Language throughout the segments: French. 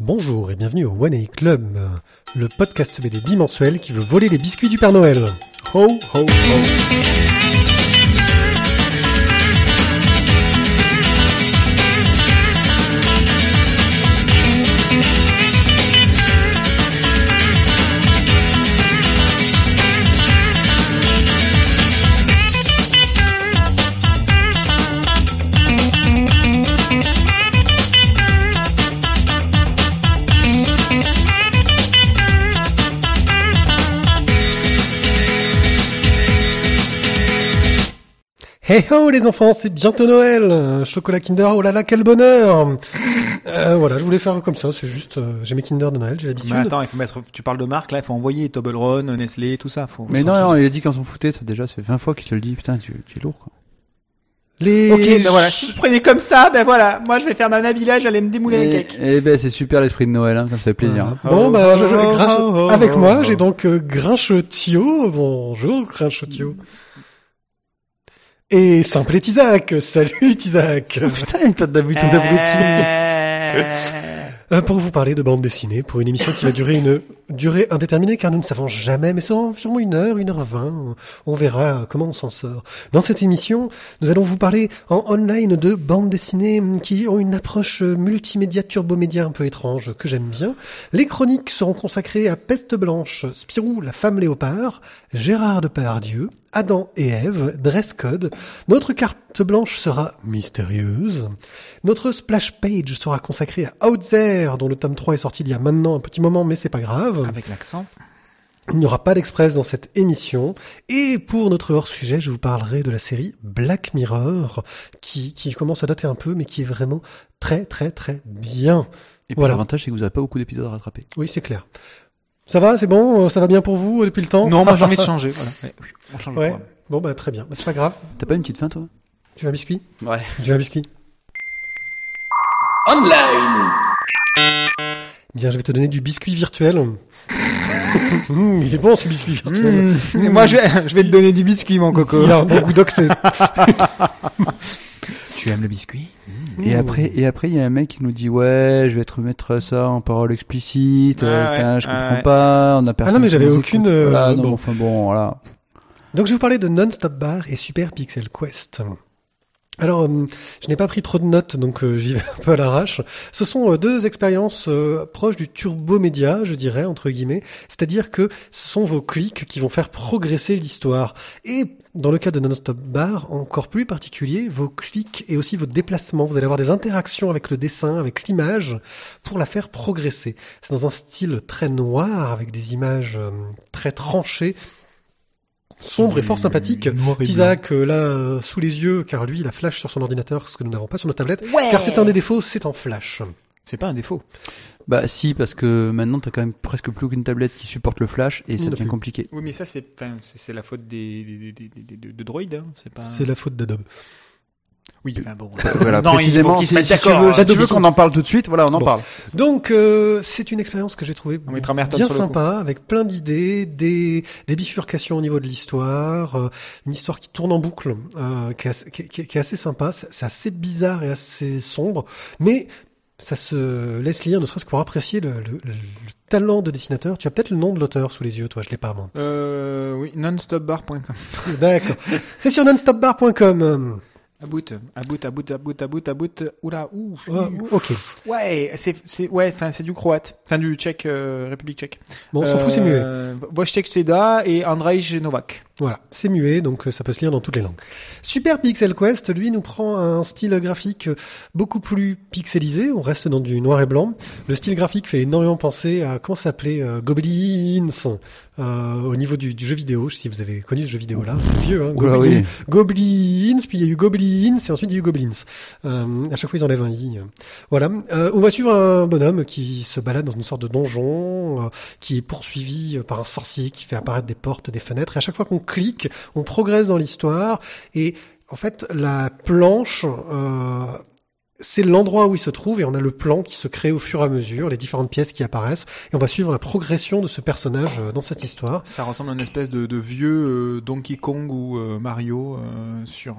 Bonjour et bienvenue au One A Club, le podcast BD bimensuel qui veut voler les biscuits du Père Noël. Ho, ho, ho. Hey ho les enfants, c'est bientôt Noël Chocolat Kinder, oh là là, quel bonheur Euh, Voilà, je voulais faire comme ça, c'est juste, euh, j'ai mes Kinder de Noël, j'ai l'habitude. Mais attends, il faut mettre, tu parles de marque, là, il faut envoyer Toblerone, Nestlé, tout ça, faut. Mais non, non, il a dit qu'on s'en foutait, ça déjà, c'est 20 fois qu'il te le dit, putain, tu, tu es lourd, quoi. Les... Ok, ben voilà, si vous prenez comme ça, ben voilà, moi je vais faire ma Nabila, j'allais me démouler les cakes. eh ben, c'est super l'esprit de Noël, hein, ça fait plaisir. hein. Bon, Oh, bah, je, je- oh, oh, oh, avec oh, moi, oh. j'ai donc euh, Grinchotio. Bonjour, Grinchotio. Et Simple et Isaac. Salut, Isaac. Putain, t'as vu tout abruti. Euh, pour vous parler de bande dessinée, pour une émission qui va durer une durée indéterminée, car nous ne savons jamais, mais c'est environ une heure, une heure vingt. On verra comment on s'en sort. Dans cette émission, nous allons vous parler en online de bandes dessinées qui ont une approche multimédia, turbomédia un peu étrange, que j'aime bien. Les chroniques seront consacrées à Peste Blanche, Spirou, la femme léopard, Gérard Depardieu, Adam et Ève, Dress Code. Notre carte blanche sera mystérieuse. Notre splash page sera consacrée à Out There, dont le tome 3 est sorti il y a maintenant un petit moment, mais c'est pas grave. Avec l'accent. Il n'y aura pas d'express dans cette émission. Et pour notre hors-sujet, je vous parlerai de la série Black Mirror, qui, qui commence à dater un peu, mais qui est vraiment très très très bien. Et puis Voilà. l'avantage, c'est que vous avez pas beaucoup d'épisodes à rattraper. Oui, c'est clair. Ça va, c'est bon, euh, ça va bien pour vous euh, depuis le temps? Non, moi j'ai envie de changer, voilà. Ouais, oui, on change Ouais. Bon bah très bien, Bah, c'est pas grave. T'as pas une petite fin, toi? Tu veux un biscuit? Ouais. Tu veux un biscuit? Bien, je vais te donner du biscuit virtuel. Mmh, il est bon ce biscuit virtuel. Mmh. Moi je vais, je vais te donner du biscuit, mon coco. Il a un bon goût d'oxy. Tu aimes le biscuit? Et après, et après, il y a un mec qui nous dit, ouais, je vais te remettre ça en parole explicite, euh, Ouais, putain, je comprends ouais. pas, on a personne. Ah non, mais j'avais aucune, euh, Voilà, non, bon. enfin bon, voilà. Donc je vais vous parler de Non-Stop Bar et Super Pixel Quest. Alors, euh, je n'ai pas pris trop de notes, donc euh, j'y vais un peu à l'arrache. Ce sont euh, deux expériences proches du turbo-média, je dirais, entre guillemets. C'est-à-dire que ce sont vos clics qui vont faire progresser l'histoire. Et dans le cas de Non-Stop Bar, encore plus particulier, vos clics et aussi vos déplacements. Vous allez avoir des interactions avec le dessin, avec l'image, pour la faire progresser. C'est dans un style très noir, avec des images très tranchées, sombre et fort sympathique. Isaac euh, là euh, sous les yeux car lui il a flash sur son ordinateur ce que nous n'avons pas sur nos tablettes car c'est un des défauts c'est en flash. C'est pas un défaut. Bah, si, parce que maintenant, t'as quand même presque plus qu'une tablette qui supporte le flash et ça devient compliqué. Oui, mais ça c'est, enfin, c'est c'est la faute des, des, des, des, des- de Droid, hein. C'est pas. C'est la faute d'Adobe. Oui, enfin bon. Voilà, Non, précisément, si, mettent si tu veux, si tu veux qu'on en parle tout de suite, voilà, on en Bon. parle. Donc euh, c'est une expérience que j'ai trouvée On bien sympa avec plein d'idées, des, des bifurcations au niveau de l'histoire, euh, une histoire qui tourne en boucle, euh, qui, est assez, qui, qui- qui est assez sympa, c'est c'est assez bizarre et assez sombre, mais ça se laisse lire, ne serait-ce que pour apprécier le, le- le talent de dessinateur. Tu as peut-être le nom de l'auteur sous les yeux, toi, je l'ai pas moi. Euh, oui, nonstopbar.com. D'accord. C'est sur nonstopbar.com. À bout, à bout, à bout, à bout, à bout, à bout. Oula, ouh. Ah, ok. Ouais, c'est, c'est, ouais, enfin, c'est du croate. Enfin, du tchèque, euh, République tchèque. Bon, on s'en fout, c'est muet. Euh, Wojciech Seda et Andrzej Novak. Voilà, c'est muet, donc euh, ça peut se lire dans toutes les langues. Super Pixel Quest, lui, nous prend un style graphique euh, beaucoup plus pixelisé. On reste dans du noir et blanc. Le style graphique fait énormément penser à comment ça s'appelait euh, Goblins euh, au niveau du, du jeu vidéo. Si vous avez connu ce jeu vidéo-là, c'est vieux. Hein, Oula, Goblin- oui. Goblins, puis il y a eu Goblins, et ensuite eu Goblins. Euh, à chaque fois, ils enlèvent un i. Voilà. Euh, on va suivre un bonhomme qui se balade dans une sorte de donjon, euh, qui est poursuivi euh, par un sorcier qui fait apparaître des portes, des fenêtres. Et à chaque fois qu'on clique, on progresse dans l'histoire. Et en fait, la planche, c'est l'endroit où il se trouve et on a le plan qui se crée au fur et à mesure, les différentes pièces qui apparaissent. Et on va suivre la progression de ce personnage dans cette histoire. Ça ressemble à une espèce de, vieux Donkey Kong ou Mario euh, sur,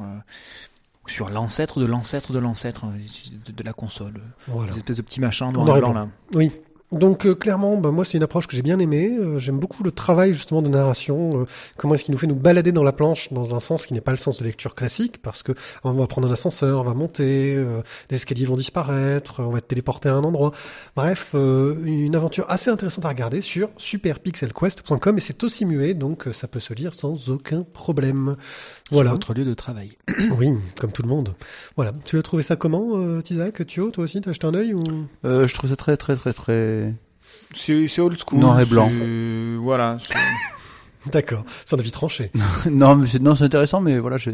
sur l'ancêtre de l'ancêtre de l'ancêtre hein, de, de la console. Voilà. Des espèces de petits machins noir blanc là. Oui. Donc euh, clairement, bah, moi c'est une approche que j'ai bien aimée. Euh, J'aime beaucoup le travail justement de narration. euh, comment est-ce qu'il nous fait nous balader dans la planche dans un sens qui n'est pas le sens de lecture classique, parce que on va prendre un ascenseur, on va monter, des escaliers vont disparaître, on va être téléporté à un endroit. Bref, une aventure assez intéressante à regarder sur superpixelquest.com et c'est aussi muet, donc ça peut se lire sans aucun problème. Voilà. Sur votre lieu de travail. Oui, comme tout le monde. Voilà. Tu as trouvé ça comment, euh, Tizak Thio, toi aussi, t'as acheté un œil ou? Euh, je trouve ça très très très très. C'est c'est old school. Noir et blanc. Voilà. D'accord. C'est un avis tranché. non, mais c'est non, c'est intéressant, mais voilà, c'est.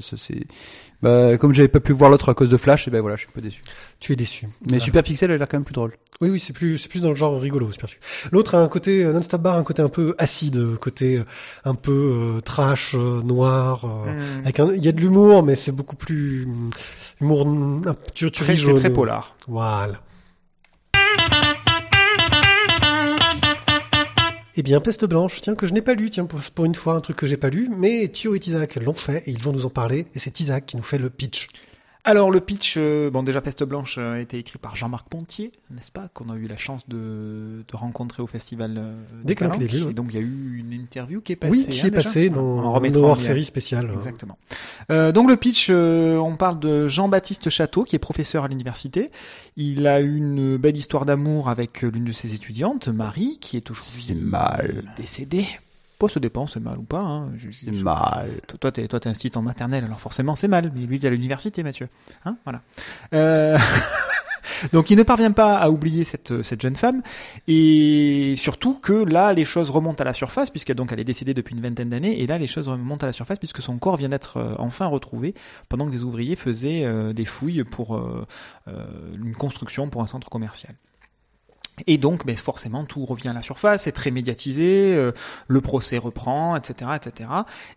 Bah, comme j'avais pas pu voir l'autre à cause de Flash, et ben voilà, je suis un peu déçu. Tu es déçu. Mais Voilà. Super Pixel a l'air quand même plus drôle. Oui, oui, c'est plus, c'est plus dans le genre rigolo. L'autre a un côté euh, non-stop bar, un côté un peu acide, euh, côté euh, un peu euh, trash, euh, noir. euh, Hmm. Avec un, il y a de l'humour, mais c'est beaucoup plus hum, humour, hum, un, tu, tu Très, ris c'est jaune. très polar. Voilà. Eh bien, Peste Blanche, tiens, que je n'ai pas lu, tiens, pour, une fois, un truc que j'ai pas lu, mais Thio et Isaac l'ont fait et ils vont nous en parler, et c'est Isaac qui nous fait le pitch. Alors le pitch, euh, bon déjà Peste Blanche euh, a été écrit par Jean-Marc Pontier, n'est-ce pas, qu'on a eu la chance de, de rencontrer au festival euh, Des Calanques. Ouais. Et donc il y a eu une interview qui est passée. oui, qui hein, est déjà passé On en dans nos hors-série spéciale. Exactement. Euh, donc le pitch, euh, on parle de Jean-Baptiste Château, qui est professeur à l'université. Il a une belle histoire d'amour avec l'une de ses étudiantes, Marie, qui est aujourd'hui mal. décédée. Pas se dépend, c'est mal ou pas. Hein. C'est mal. toi, toi, t'es, toi, t'es institut en maternelle, alors forcément, c'est mal. Mais lui, t'es à l'université, Mathieu. Hein, voilà. Euh... Donc, il ne parvient pas à oublier cette, cette jeune femme. Et surtout que là, les choses remontent à la surface, puisque donc elle est décédée depuis une vingtaine d'années. Et là, les choses remontent à la surface, puisque son corps vient d'être euh, enfin retrouvé, pendant que des ouvriers faisaient euh, des fouilles pour euh, une construction pour un centre commercial. Et donc, ben, forcément, tout revient à la surface, c'est très médiatisé, euh, le procès reprend, etc., etc.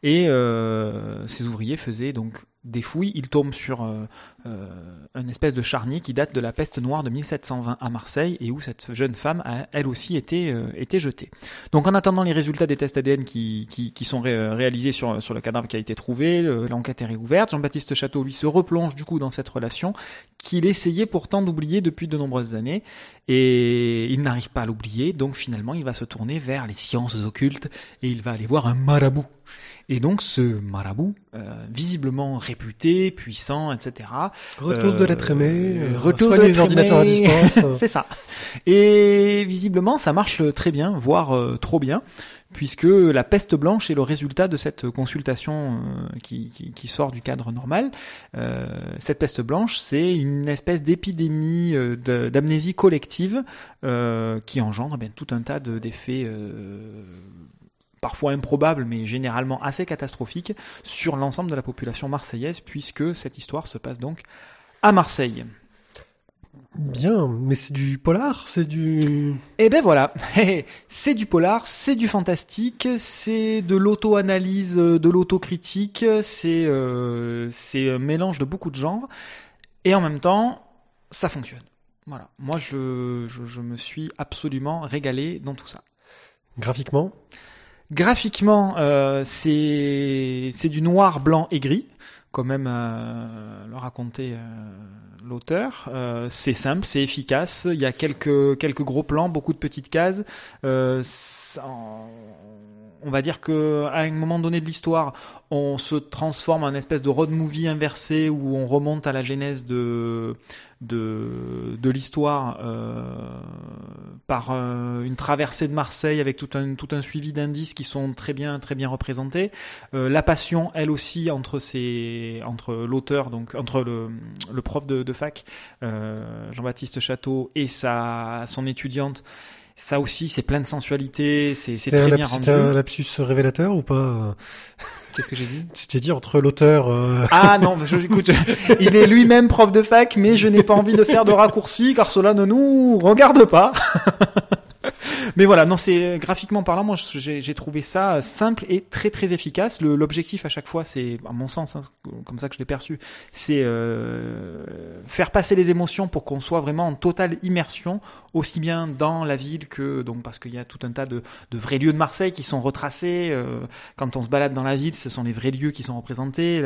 Et euh, ces ouvriers faisaient donc des fouilles. Ils tombent sur euh, euh, une espèce de charnier qui date de la peste noire de 1720 à Marseille et où cette jeune femme a elle aussi été euh, jetée. Donc, en attendant les résultats des tests ADN qui, qui, qui sont ré- réalisés sur sur le cadavre qui a été trouvé, le- l'enquête est réouverte. Jean-Baptiste Château lui se replonge du coup dans cette relation qu'il essayait pourtant d'oublier depuis de nombreuses années et il n'arrive pas à l'oublier, donc finalement il va se tourner vers les sciences occultes et il va aller voir un marabout. Et donc ce marabout, euh, visiblement réputé, puissant, etc. Retour de l'être aimé, Euh, euh, retour de les ordinateurs à distance. C'est ça. Et visiblement ça marche très bien, voire trop bien, puisque la peste blanche est le résultat de cette consultation qui, qui, qui sort du cadre normal. Euh, cette peste blanche, c'est une espèce d'épidémie d'amnésie collective euh, qui engendre eh bien, tout un tas de- d'effets parfois improbables, mais généralement assez catastrophiques sur l'ensemble de la population marseillaise, puisque cette histoire se passe donc à Marseille. Bien, mais c'est du polar, c'est du... Et ben voilà, c'est du polar, c'est du fantastique, c'est de l'auto-analyse, de l'autocritique, c'est euh, c'est un mélange de beaucoup de genres, et en même temps, ça fonctionne. Voilà, moi je, je, je me suis absolument régalé dans tout ça. Graphiquement? Graphiquement, euh, c'est c'est du noir, blanc et gris, quand même euh, le racontait euh, l'auteur. Euh, c'est simple, c'est efficace. Il y a quelques quelques gros plans, beaucoup de petites cases. Euh, on va dire que à un moment donné de l'histoire, on se transforme en espèce de road movie inversé où on remonte à la genèse de de, de l'histoire euh, par euh, une traversée de Marseille avec tout un tout un suivi d'indices qui sont très bien très bien représentés. Euh, la passion, elle aussi, entre ces entre l'auteur donc entre le, le prof de, de fac euh, Jean-Baptiste Château et sa son étudiante. Ça aussi, c'est plein de sensualité, c'est très bien rendu. c'était un lapsus révélateur ou pas? Qu'est-ce que j'ai dit? Tu t'es dit entre l'auteur... euh, Ah non, je, écoute, il est lui-même prof de fac, mais je n'ai pas envie de faire de raccourcis car cela ne nous regarde pas. Mais voilà, non, c'est graphiquement parlant, moi j'ai trouvé ça simple et très très efficace. L'objectif à chaque fois, c'est, à mon sens, hein, comme ça que je l'ai perçu, c'est euh, faire passer les émotions pour qu'on soit vraiment en totale immersion, aussi bien dans la ville que donc parce qu'il y a tout un tas de, de vrais lieux de Marseille qui sont retracés. euh, quand on se balade dans la ville, ce sont les vrais lieux qui sont représentés,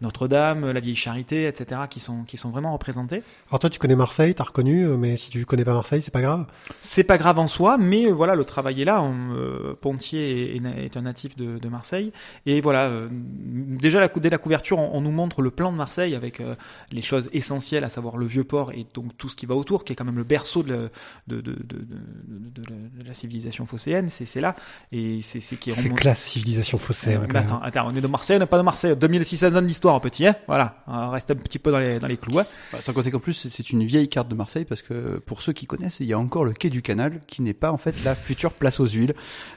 Notre-Dame, la Vieille Charité, etc., qui sont qui sont vraiment représentés. Alors toi, tu connais Marseille, t'as reconnu, euh, mais si tu connais pas Marseille, c'est pas grave. C'est pas grave en soi, mais euh, voilà, le travail est là. On, euh, Pontier est, un natif de, de Marseille, et voilà, euh, déjà la, dès la couverture, on, on nous montre le plan de Marseille avec euh, les choses essentielles, à savoir le vieux port et donc tout ce qui va autour, qui est quand même le berceau de, la- de, de, de, de- de la, de la civilisation phocéenne. C'est là, et c'est qui est remonté- classe civilisation phocéenne. attends, attends, on est de Marseille, on n'est pas de Marseille. 2600 ans d'histoire, petit, hein. Voilà, on reste un petit peu dans les, dans les clous. hein. Bah, Sans compter qu'en plus, c'est- c'est une vieille carte de Marseille parce que pour ceux qui connaissent, il y a encore le quai du canal qui n'est pas en fait la future place aux huiles,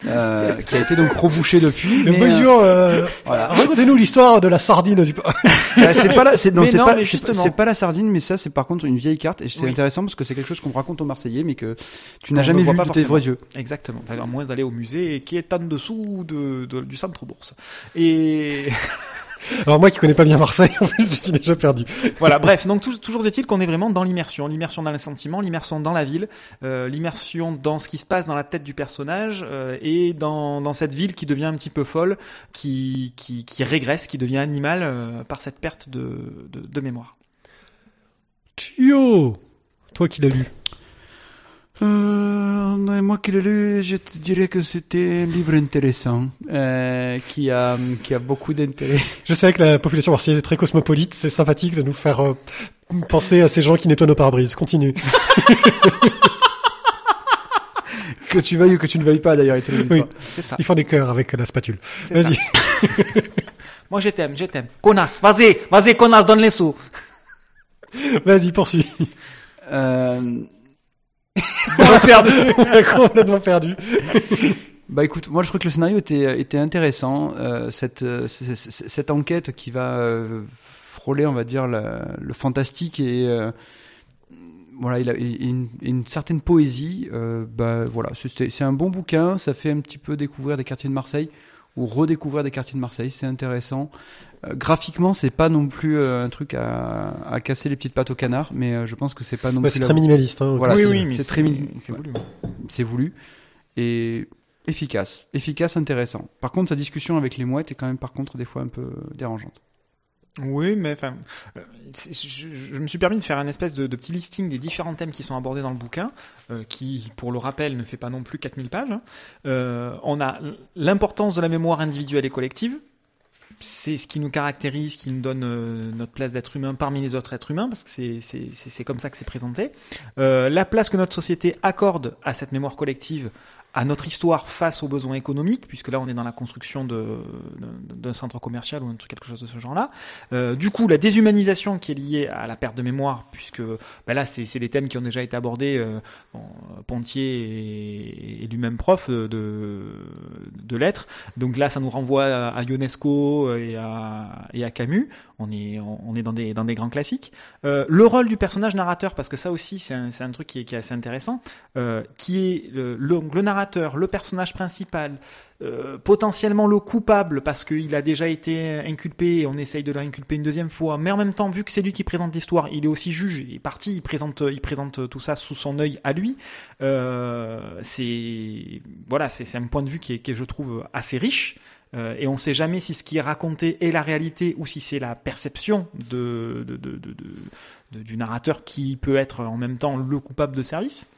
euh, qui a été donc rebouché depuis. Mais mais, euh, bonjour, euh, racontez-nous l'histoire de la sardine du euh, c'est pas la, c'est, non, Mais c'est non, pas, mais c'est pas- justement. c'est pas la sardine, mais ça, c'est par contre une vieille carte et c'est Oui. intéressant parce que c'est quelque chose qu'on raconte aux Marseillais, mais que tu n'as jamais vu pas de tes vrais yeux. Exactement. Enfin, À moins d'aller au musée qui est en dessous de, de- du centre bourse. Et Alors moi qui connais pas bien Marseille, en fait, je suis déjà perdu. voilà. Bref, donc tou- toujours est-il qu'on est vraiment dans l'immersion, l'immersion dans les sentiments, l'immersion dans la ville, euh, l'immersion dans ce qui se passe dans la tête du personnage euh, et dans, dans cette ville qui devient un petit peu folle, qui qui, qui régresse, qui devient animale euh, par cette perte de, de, de mémoire. Tio Toi qui l'as lu. Euh, moi qui l'ai lu, je te dirais que c'était un livre intéressant, euh, qui a, qui a beaucoup d'intérêt. Je sais que la population marseillaise est très cosmopolite, c'est sympathique de nous faire euh, penser à ces gens qui nettoient nos pare-brises. Continue. que tu veuilles ou que tu ne veuilles pas d'ailleurs, Oui. C'est ça. Ils font des cœurs avec la spatule. Vas-y. Moi je t'aime, je t'aime. Connasse, vas-y, vas-y, connasse, donne les sous. Vas-y, poursuis. Euh, perdu. Complètement perdu. Bah écoute, moi je trouve que le scénario était, était intéressant. Euh, cette, euh, cette enquête qui va euh, frôler, on va dire, le fantastique et voilà, il a une, une certaine poésie. Bah voilà, c'est un bon bouquin. Ça fait un petit peu découvrir des quartiers de Marseille ou redécouvrir des quartiers de Marseille. C'est intéressant. Euh, graphiquement, c'est pas non plus euh, un truc à, à casser les petites pattes au canard, mais euh, je pense que c'est pas non plus c'est très minimaliste. Hein, Voilà, aussi. c'est- mais c'est très mini- C'est ouais. voulu. c'est voulu et efficace, efficace, intéressant. Par contre, sa discussion avec les mouettes est quand même par contre des fois un peu dérangeante. Oui, mais enfin, je, je me suis permis de faire un espèce de, de petit listing des différents thèmes qui sont abordés dans le bouquin, euh, qui, pour le rappel, ne fait pas non plus 4000 pages. hein. Euh, on a l'importance de la mémoire individuelle et collective. C'est ce qui nous caractérise, qui nous donne euh, notre place d'être humain parmi les autres êtres humains, parce que c'est- comme ça que c'est présenté. Euh, la place que notre société accorde à cette mémoire collective, à notre histoire face aux besoins économiques, puisque là on est dans la construction d'un centre commercial ou quelque chose de ce genre-là. Euh, du coup, la déshumanisation qui est liée à la perte de mémoire, puisque ben là, c'est des thèmes qui ont déjà été abordés. Euh, bon, Pontier est, lui-même prof euh, de, lettres, donc là, ça nous renvoie à, à Ionesco et à, Camus. On est, dans des, grands classiques. Euh, le rôle du personnage narrateur, parce que ça aussi, c'est un, truc qui est, assez intéressant, qui est le narrateur, le personnage principal, euh, potentiellement le coupable parce qu'il a déjà été inculpé et on essaye de le inculper une deuxième fois. Mais en même temps, vu que c'est lui qui présente l'histoire, il est aussi juge, il est parti, il présente, il présente tout ça sous son œil à lui. Euh, c'est voilà, c'est un point de vue qui est, je trouve, assez riche. Euh, et on sait jamais si ce qui est raconté est la réalité ou si c'est la perception du narrateur qui peut être en même temps le coupable de service.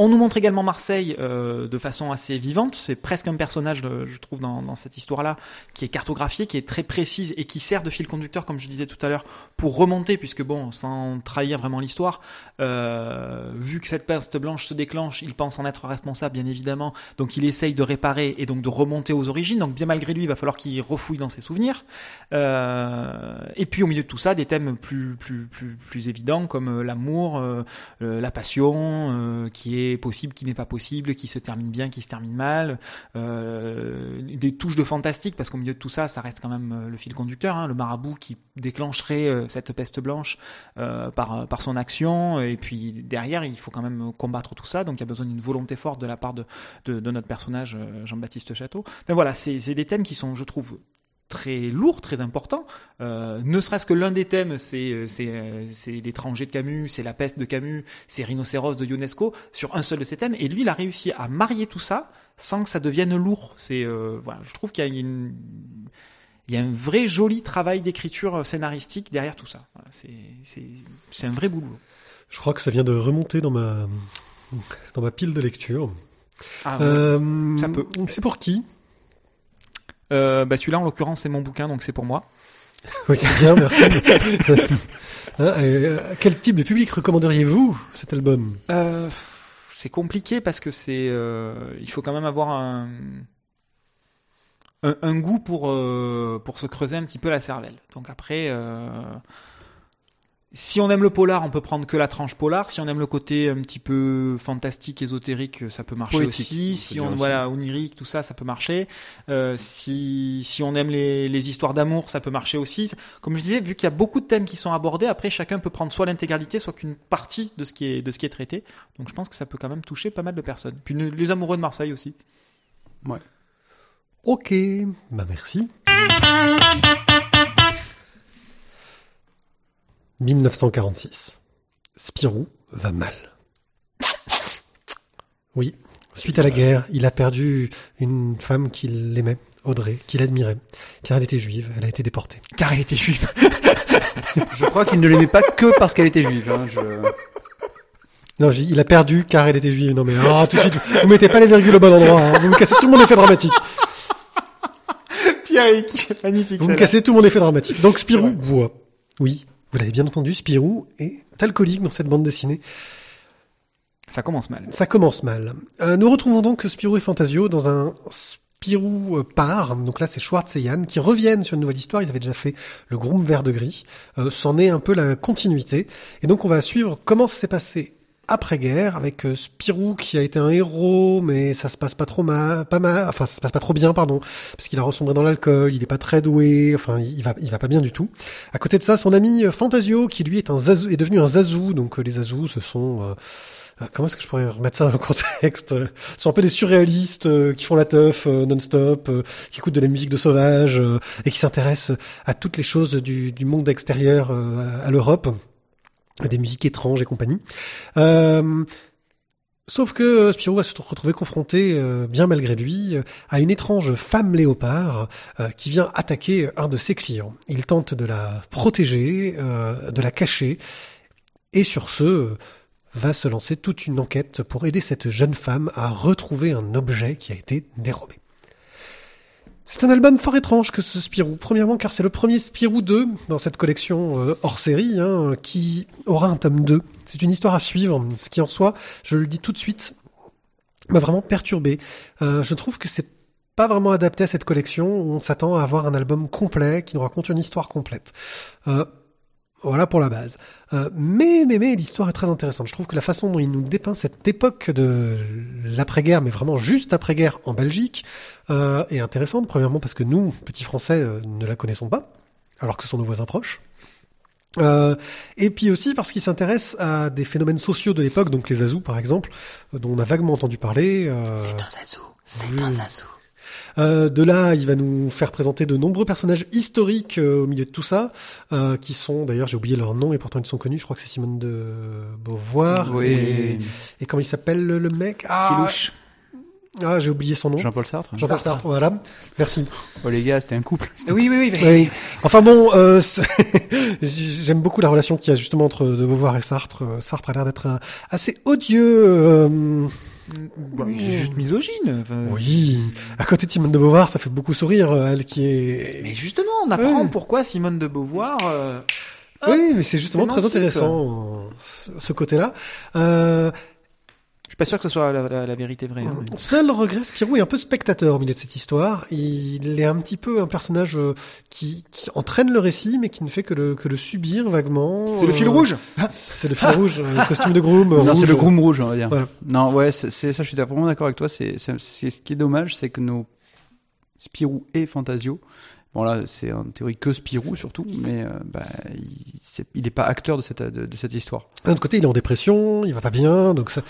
On nous montre également Marseille euh, de façon assez vivante. C'est presque un personnage, euh, je trouve, dans, dans cette histoire-là, qui est cartographié, qui est très précise et qui sert de fil conducteur, comme je disais tout à l'heure, pour remonter, puisque bon, sans trahir vraiment l'histoire, euh, vu que cette peste blanche se déclenche, il pense en être responsable, bien évidemment. Donc il essaye de réparer et donc de remonter aux origines. Donc bien malgré lui, il va falloir qu'il refouille dans ses souvenirs. Euh, et puis au milieu de tout ça, des thèmes plus plus plus plus évidents comme l'amour, euh, la passion, euh, qui est possible, qui n'est pas possible, qui se termine bien, qui se termine mal, euh, des touches de fantastique parce qu'au milieu de tout ça, ça reste quand même euh, le fil conducteur, hein, le marabout qui déclencherait euh, cette peste blanche par son action. Et puis derrière il faut quand même combattre tout ça, donc il y a besoin d'une volonté forte de la part de de, notre personnage Jean-Baptiste Château. Ben voilà, c'est des thèmes qui sont, je trouve, très lourd, très important. Euh, ne serait-ce que l'un des thèmes, c'est euh, c'est euh, c'est l'étranger de Camus, c'est la peste de Camus, c'est Rhinocéros de Ionesco sur un seul de ces thèmes. Et lui, il a réussi à marier tout ça sans que ça devienne lourd. C'est euh, voilà, je trouve qu'il y a une il y a un vrai joli travail d'écriture scénaristique derrière tout ça. Voilà, c'est un vrai boulot. Je crois que ça vient de remonter dans ma dans ma pile de lecture. Ah, ouais. Euh, ça peut. C'est pour qui? Euh, bah celui-là en l'occurrence c'est mon bouquin donc c'est pour moi. Oui, c'est bien, merci. Hein, euh, quel type de public recommanderiez-vous cet album? Euh, c'est compliqué parce que c'est, euh, il faut quand même avoir un, un, un goût pour euh, pour se creuser un petit peu la cervelle. Donc après, euh, si on aime le polar, on peut prendre que la tranche polar. Si on aime le côté un petit peu fantastique, ésotérique, ça peut marcher Poétique, aussi. Si on aussi. voilà onirique, tout ça, ça peut marcher. Euh, si si on aime les les histoires d'amour, ça peut marcher aussi. Comme je disais, vu qu'il y a beaucoup de thèmes qui sont abordés, après chacun peut prendre soit l'intégralité, soit qu'une partie de ce qui est de ce qui est traité. Donc je pense que ça peut quand même toucher pas mal de personnes. Puis les amoureux de Marseille aussi. Ok, bah merci. 1946. Spirou va mal. Oui, suite à la guerre, il a perdu une femme qu'il aimait, Audrey, qu'il admirait, car elle était juive, elle a été déportée. Car elle était juive. Je crois qu'il ne l'aimait pas que parce qu'elle était juive. Hein, je... Non, il a perdu car elle était juive. Non mais ah, tout de suite, vous mettez pas les virgules au bon endroit. hein. Vous me cassez tout mon effet dramatique. Pierrick, magnifique. Vous me cassez tout mon effet dramatique. Donc Spirou boit. Oui, vous l'avez bien entendu, Spirou est alcoolique dans cette bande dessinée. Ça commence mal. Ça commence mal. Euh, nous retrouvons donc Spirou et Fantasio dans un Spirou euh, par, donc là c'est Schwartz et Yann, qui reviennent sur une nouvelle histoire. Ils avaient déjà fait le Groom vert de gris. Euh, C'en est un peu la continuité. Et donc on va suivre comment ça s'est passé après-guerre avec euh, Spirou qui a été un héros, mais ça se passe pas trop mal, pas mal, enfin ça se passe pas trop bien, pardon, parce qu'il a ressombré dans l'alcool, il est pas très doué, enfin il va, il va pas bien du tout. À côté de ça, son ami euh, Fantasio qui lui est un zazou, est devenu un zazou, donc euh, les zazous ce sont euh, Comment est-ce que je pourrais remettre ça dans le contexte? Ce sont un peu des surréalistes euh, qui font la teuf non-stop, euh, qui écoutent de la musique de sauvage et qui s'intéressent à toutes les choses du, du monde extérieur à l'Europe, des musiques étranges et compagnie. Euh, Sauf que Spirou va se retrouver confronté, euh, bien malgré lui, euh, à une étrange femme léopard qui vient attaquer un de ses clients. Il tente de la protéger, de la cacher, et sur ce, va se lancer toute une enquête pour aider cette jeune femme à retrouver un objet qui a été dérobé. C'est un album fort étrange que ce Spirou. Premièrement car c'est le premier Spirou 2 dans cette collection euh, hors série hein, qui aura un tome 2. C'est une histoire à suivre, ce qui en soi, je le dis tout de suite, m'a vraiment perturbé. Euh, je trouve que c'est pas vraiment adapté à cette collection où on s'attend à avoir un album complet qui nous raconte une histoire complète. Euh, voilà pour la base. Euh, mais mais mais l'histoire est très intéressante. Je trouve que la façon dont il nous dépeint cette époque de l'après-guerre, mais vraiment juste après-guerre en Belgique, euh, est intéressante. Premièrement parce que nous, petits Français, euh, ne la connaissons pas, alors que ce sont nos voisins proches. Euh, et puis aussi parce qu'il s'intéresse à des phénomènes sociaux de l'époque, donc les Azous par exemple, euh, dont on a vaguement entendu parler. euh. C'est oui. un zazou. Euh, de là, il va nous faire présenter de nombreux personnages historiques euh, au milieu de tout ça, euh, qui sont, d'ailleurs, j'ai oublié leur nom et pourtant ils sont connus. Je crois que c'est Simone de Beauvoir. Oui. Et, et comment il s'appelle le, le mec? Ah, Filouche. ah j'ai oublié son nom. Jean-Paul Sartre. Jean-Paul Sartre. Voilà. Merci. Oh les gars, c'était un couple. Oui, oui, oui. mais- Oui. Enfin bon, euh, j'aime beaucoup la relation qu'il y a justement entre de Beauvoir et Sartre. Euh, Sartre a l'air d'être un assez odieux. euh, Bah, il est juste misogyne. Enfin, oui. À côté de Simone de Beauvoir, ça fait beaucoup sourire. euh, Elle qui est. Mais justement, on apprend Ouais. pourquoi Simone de Beauvoir. euh, Oui, mais c'est justement très intéressant ce- ce côté-là. Euh, pas sûr que ce soit la, la- la vérité vraie. hein, mais- Seul regret, Spirou est un peu spectateur au milieu de cette histoire. Il est un petit peu un personnage euh, qui, qui entraîne le récit, mais qui ne fait que le, que le subir vaguement. C'est le fil Euh, rouge C'est le fil rouge, euh, le costume de groom. Non, c'est le groom rouge, on va dire. Voilà. Non, ouais, c'est c'est- ça, je suis vraiment d'accord avec toi. C'est c'est- c'est ce qui est dommage, c'est que nos Spirou et Fantasio, bon là, c'est en théorie que Spirou surtout, mais euh, bah, il, c'est- il est pas acteur de cette de, de cette histoire. D'un autre côté, il est en dépression, il va pas bien, donc ça.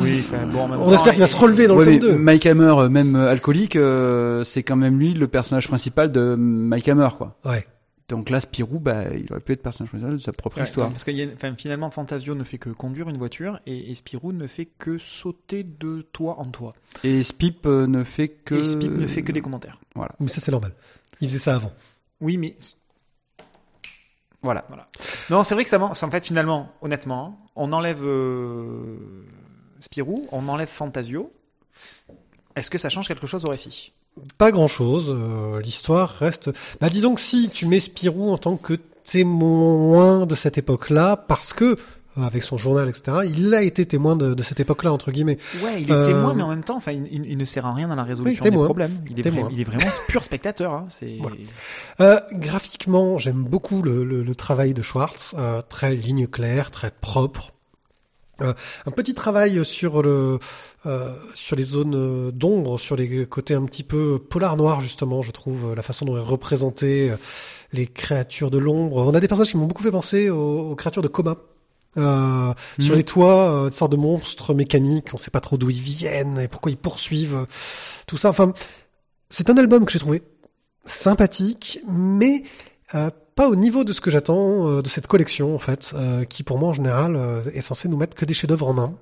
Oui, enfin, bon, On temps, espère qu'il va se relever dans Ouais, le tome 2. Mike Hammer, euh, même euh, alcoolique, euh, c'est quand même lui le personnage principal de Mike Hammer, quoi. Ouais. Donc là, Spirou, bah, il aurait pu être personnage principal de sa propre Ouais, histoire. Parce que y a- enfin, finalement, Fantasio ne fait que conduire une voiture et, et Spirou ne fait que sauter de toit en toit. Et Spip ne fait que. Et Spip ne fait que des commentaires. Mais ça, c'est normal. Il faisait ça avant. Oui, mais Voilà. non, c'est vrai que ça, man- en fait, finalement, honnêtement, on enlève euh, Spirou, on enlève Fantasio. Est-ce que ça change quelque chose au récit? Pas grand chose. L'histoire reste. Bah, disons que si tu mets Spirou en tant que témoin de cette époque-là, parce que euh, avec son journal, etc., il a été témoin de, de cette époque-là entre guillemets. Ouais, il est Euh, témoin, mais en même temps, enfin, il, il- il ne sert à rien dans la résolution Oui, des problèmes. Il est, Témoin. il est vraiment pur spectateur. Hein. C'est Voilà. Euh, graphiquement, j'aime beaucoup le, le- le travail de Schwartz, euh, très ligne claire, très propre. Euh, un petit travail sur le euh, sur les zones euh, d'ombre, sur les côtés un petit peu polar noir justement, je trouve euh, la façon dont est représenté euh, les créatures de l'ombre. On a des personnages qui m'ont beaucoup fait penser aux, aux créatures de coma. Euh, Sur Mhm. les toits, euh, des sortes de monstres mécaniques, on sait pas trop d'où ils viennent et pourquoi ils poursuivent euh, tout ça. Enfin, c'est un album que j'ai trouvé sympathique, mais euh, pas au niveau de ce que j'attends de cette collection en fait, qui pour moi en général est censé nous mettre que des chefs-d'œuvre en main.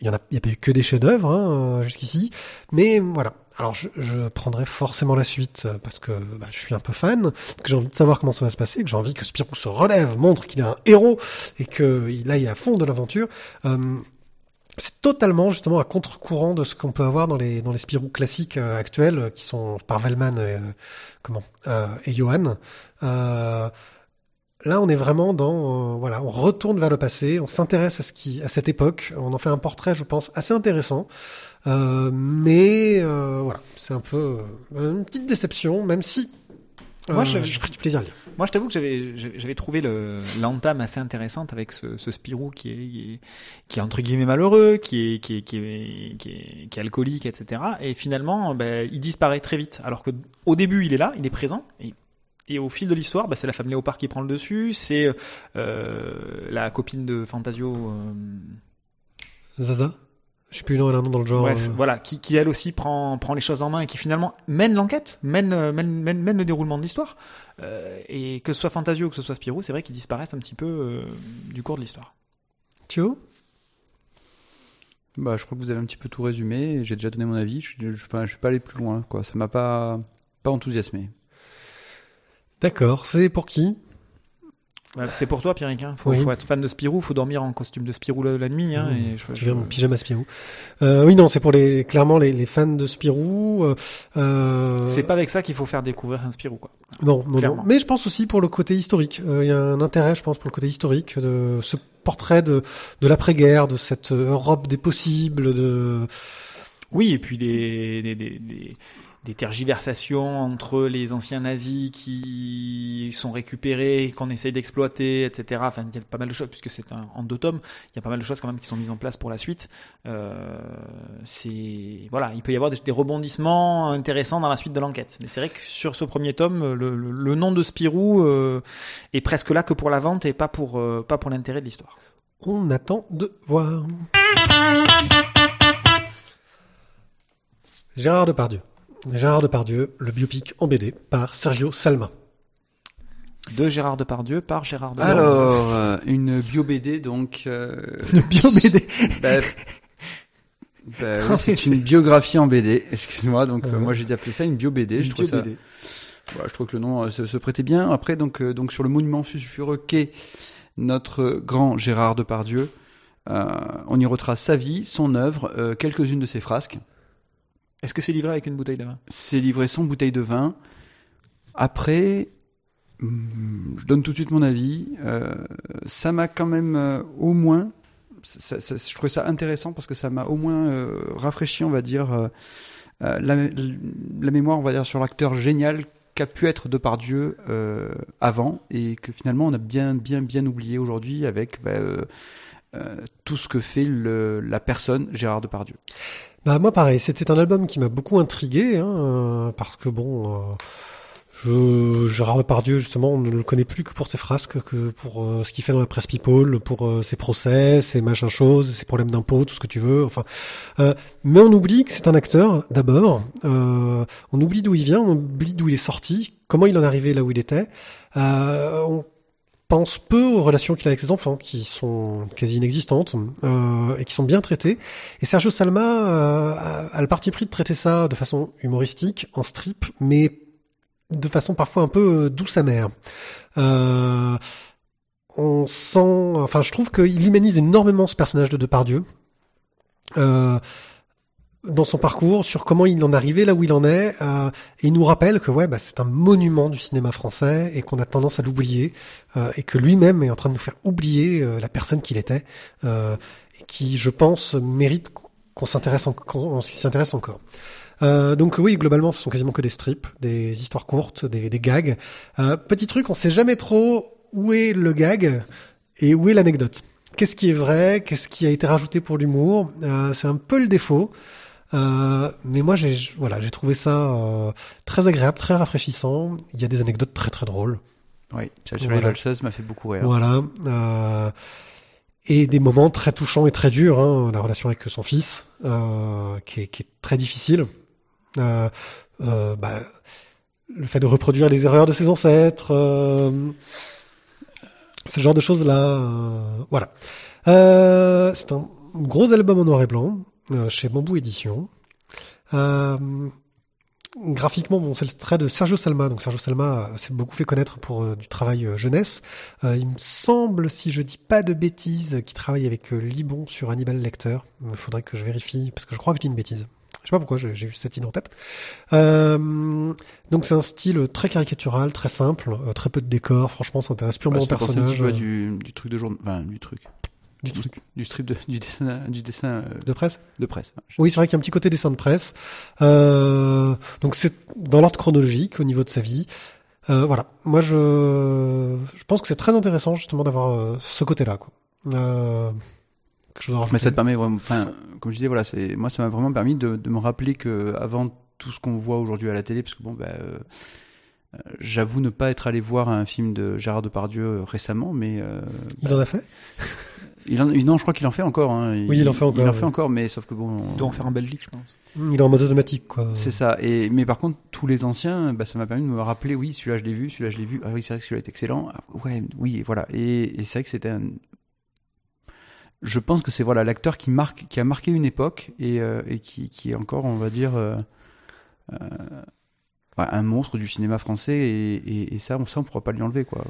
Il y en a, y a pas eu que des chefs-d'œuvre hein, jusqu'ici, mais voilà. Alors je, je prendrai forcément la suite euh, parce que bah, je suis un peu fan, que j'ai envie de savoir comment ça va se passer, que j'ai envie que Spirou se relève, montre qu'il est un héros et qu'il aille à fond de l'aventure. Euh, c'est totalement justement à contre-courant de ce qu'on peut avoir dans les dans les Spirou classiques euh, actuels euh, qui sont par Vellman et, euh, comment et Johan. Là, on est vraiment dans euh, voilà, on retourne vers le passé, on s'intéresse à ce qui à cette époque, on en fait un portrait, je pense, assez intéressant. Euh, mais euh, voilà, c'est un peu euh, une petite déception, même si euh, Moi, je- j'ai pris du plaisir à lire. Moi, je t'avoue que j'avais j'avais trouvé le l'entame assez intéressante avec ce, ce Spirou qui est qui est entre guillemets malheureux, qui est qui est qui est qui est, qui est alcoolique, etc. Et finalement, ben, il disparaît très vite. Alors que au début, il est là, il est présent. Et et au fil de l'histoire, bah, c'est la femme Léopard qui prend le dessus, c'est euh, la copine de Fantasio, euh, Zaza, je sais plus le nom, elle a un nom dans le genre. bref, euh, voilà, qui, qui elle aussi prend, prend les choses en main et qui finalement mène l'enquête, mène, euh, mène, mène, mène le déroulement de l'histoire. Euh, et que ce soit Fantasio ou que ce soit Spirou, c'est vrai qu'ils disparaissent un petit peu euh, du cours de l'histoire. Thio? Bah, je crois que vous avez un petit peu tout résumé. J'ai déjà donné mon avis. Je, je, enfin, je suis pas allé plus loin, quoi. Ça m'a pas pas enthousiasmé. D'accord, c'est pour qui? C'est pour toi, Pierrick. Hein. Faut, Oui. faut être fan de Spirou, faut dormir en costume de Spirou la, la nuit. Hein, Mmh. et je, mon pyjama Spirou. Euh, oui, non, c'est pour les clairement les, les fans de Spirou. Euh, euh, C'est pas avec ça qu'il faut faire découvrir un Spirou, quoi. non, non, non. Mais je pense aussi pour le côté historique. Euh, Il y a un intérêt, je pense, pour le côté historique de ce portrait de de l'après-guerre, de cette Europe des possibles, de Oui, et puis des, des, des, des, des tergiversations entre les anciens nazis qui sont récupérés, qu'on essaye d'exploiter, etc. Enfin, il y a pas mal de choses, puisque c'est un, en deux tomes, il y a pas mal de choses quand même qui sont mises en place pour la suite. Euh, c'est voilà, il peut y avoir des, des rebondissements intéressants dans la suite de l'enquête. Mais c'est vrai que sur ce premier tome, le, le, le nom de Spirou euh, est presque là que pour la vente et pas pour euh, pas pour l'intérêt de l'histoire. on attend de voir. Gérard Depardieu. Gérard Depardieu, le biopic en BD par Sergio Salma. De Gérard Depardieu par Gérard Depardieu. Alors, euh, une bio BD, donc. euh, une bio-BD. bah, bah, oui, Ah, c'est mais une biographie en BD. Excuse-moi. Donc, euh, moi, j'ai appelé ça une bio BD. Une je trouve ça. bio-BD. Voilà, je trouve que le nom euh, se, se prêtait bien. Après, donc, euh, donc sur le monument sulfureux qu'est notre grand Gérard Depardieu, euh, on y retrace sa vie, son œuvre, euh, quelques-unes de ses frasques. Est-ce que c'est livré avec une bouteille de vin? C'est livré sans bouteille de vin. Après, hum, je donne tout de suite mon avis. Euh, ça m'a quand même euh, au moins je trouvais ça intéressant parce que ça m'a au moins euh, rafraîchi, on va dire, la, mémoire, on va dire, sur l'acteur génial qu'a pu être Depardieu avant et que finalement on a bien, bien, bien oublié aujourd'hui avec bah, tout ce que fait le, la personne Gérard Depardieu. Bah moi pareil, c'était un album qui m'a beaucoup intrigué hein, parce que bon. Je, Gérard Depardieu, justement, on ne le connaît plus que pour ses frasques, que pour euh, ce qu'il fait dans la presse People, pour euh, ses procès, ses machins choses, ses problèmes d'impôts, tout ce que tu veux. Enfin, euh, mais on oublie que c'est un acteur d'abord. on oublie d'où il vient, on oublie d'où il est sorti, comment il en est arrivé là où il était. on pense peu aux relations qu'il a avec ses enfants, qui sont quasi inexistantes et qui sont bien traitées. Et Sergio Salma a le parti pris de traiter ça de façon humoristique, en strip, mais de façon parfois un peu euh, douce amère. Euh, on sent, enfin, je trouve qu'il humanise énormément ce personnage de Depardieu. Euh, dans son parcours, sur comment il en est arrivé là où il en est, euh, et il nous rappelle que ouais, bah, c'est un monument du cinéma français et qu'on a tendance à l'oublier, euh, et que lui-même est en train de nous faire oublier euh, la personne qu'il était, et qui, je pense, mérite qu'on s'intéresse, s'y s'intéresse encore. Euh, donc oui, globalement, ce sont quasiment que des strips, des histoires courtes, des, des gags. Euh, petit truc, on sait jamais trop où est le gag et où est l'anecdote. Qu'est-ce qui est vrai? Qu'est-ce qui a été rajouté pour l'humour? Euh, C'est un peu le défaut. Euh, mais moi, j'ai voilà, j'ai trouvé ça euh, très agréable, très rafraîchissant. Il y a des anecdotes très très drôles. Oui, celle voilà. m'a fait beaucoup rire. Voilà. Euh, et des moments très touchants et très durs. Hein, la relation avec son fils, qui est, qui, est, très difficile. Euh, euh, bah, le fait de reproduire les erreurs de ses ancêtres, euh, ce genre de choses là. voilà. c'est un gros album en noir et blanc chez Bambou Édition. graphiquement, bon, c'est le trait de Sergio Salma. Donc Sergio Salma s'est beaucoup fait connaître pour du travail jeunesse. il me semble, si je dis pas de bêtises, qu'il travaille avec Libon sur Hannibal Lecter. Il faudrait que je vérifie parce que je crois que je dis une bêtise. Je sais pas pourquoi j'ai eu cette idée en tête. Euh, donc c'est un style très caricatural, très simple, euh, très peu de décors. Franchement, ça intéresse purement ouais, au personnage. Un du, du truc de jour, enfin, du truc. Du, truc. Du strip de, du dessin, du dessin euh, de presse? De presse. Oui, c'est vrai qu'il y a un petit côté dessin de presse. Euh, donc c'est dans l'ordre chronologique au niveau de sa vie. Euh, voilà. Moi, je, je pense que c'est très intéressant justement d'avoir ce côté-là. Quoi. Euh, mais ça te permet vraiment, enfin, comme je disais, voilà, c'est, moi, ça m'a vraiment permis de, de, me rappeler que avant tout ce qu'on voit aujourd'hui à la télé, parce que bon, bah, j'avoue ne pas être allé voir un film de Gérard Depardieu récemment, mais il bah, en a fait? Il en, non, je crois qu'il en fait encore. Hein. oui, il en fait encore. Il en fait encore, mais sauf que bon. Il doit en faire en Belgique, je pense. Il est en mode automatique, quoi. C'est ça. Et mais par contre, tous les anciens, bah, ça m'a permis de me rappeler, oui, celui-là je l'ai vu, celui-là je l'ai vu. Ah oui, c'est vrai que celui-là est excellent. Ah, ouais, oui, voilà. Et, et c'est vrai que c'était un, je pense que c'est voilà l'acteur qui marque, qui a marqué une époque et, euh, et qui, qui, est encore, on va dire, euh, euh, un monstre du cinéma français et, et, et ça, on, ça, on pourra pas lui enlever quoi.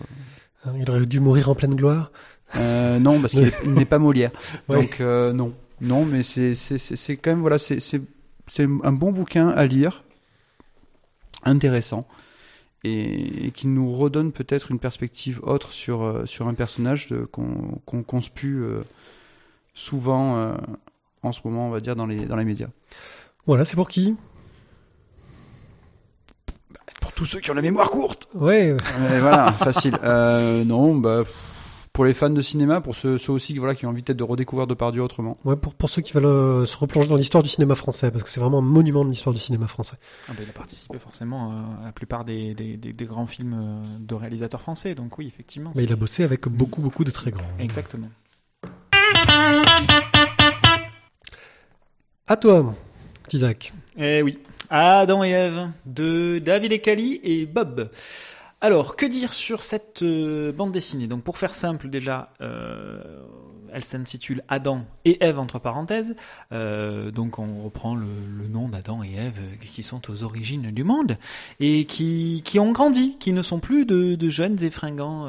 Hein, il aurait dû mourir en pleine gloire. Euh, non, parce qu'il n'est pas Molière. Donc euh, non, non, mais c'est c'est quand même voilà, c'est c'est un bon bouquin à lire, intéressant et, et qui nous redonne peut-être une perspective autre sur sur un personnage qu'on qu'on qu plus souvent euh, en ce moment, on va dire, dans les, dans les médias. Voilà, c'est pour qui? Pour tous ceux qui ont la mémoire courte Ouais. voilà, facile. Euh, non, bah, pour les fans de cinéma, pour ceux, ceux aussi voilà, qui ont envie peut-être de redécouvrir Depardieu autrement. Ouais, pour, pour ceux qui veulent euh, se replonger dans l'histoire du cinéma français, parce que c'est vraiment un monument de l'histoire du cinéma français. Ah bah, il a participé forcément à la plupart des, des, des, des grands films euh, de réalisateurs français, donc oui, effectivement. Mais il a bossé avec beaucoup, beaucoup de très grands. Exactement. À toi, Isaac. Eh oui. Adam et Ève de David et Kali et Bob. Alors, que dire sur cette euh, bande dessinée? Donc, pour faire simple, déjà, euh, elle s'intitule Adam et Ève entre parenthèses. Euh, donc, on reprend le, nom d'Adam et Ève qui sont aux origines du monde et qui, qui ont grandi, qui ne sont plus de, de jeunes et fringants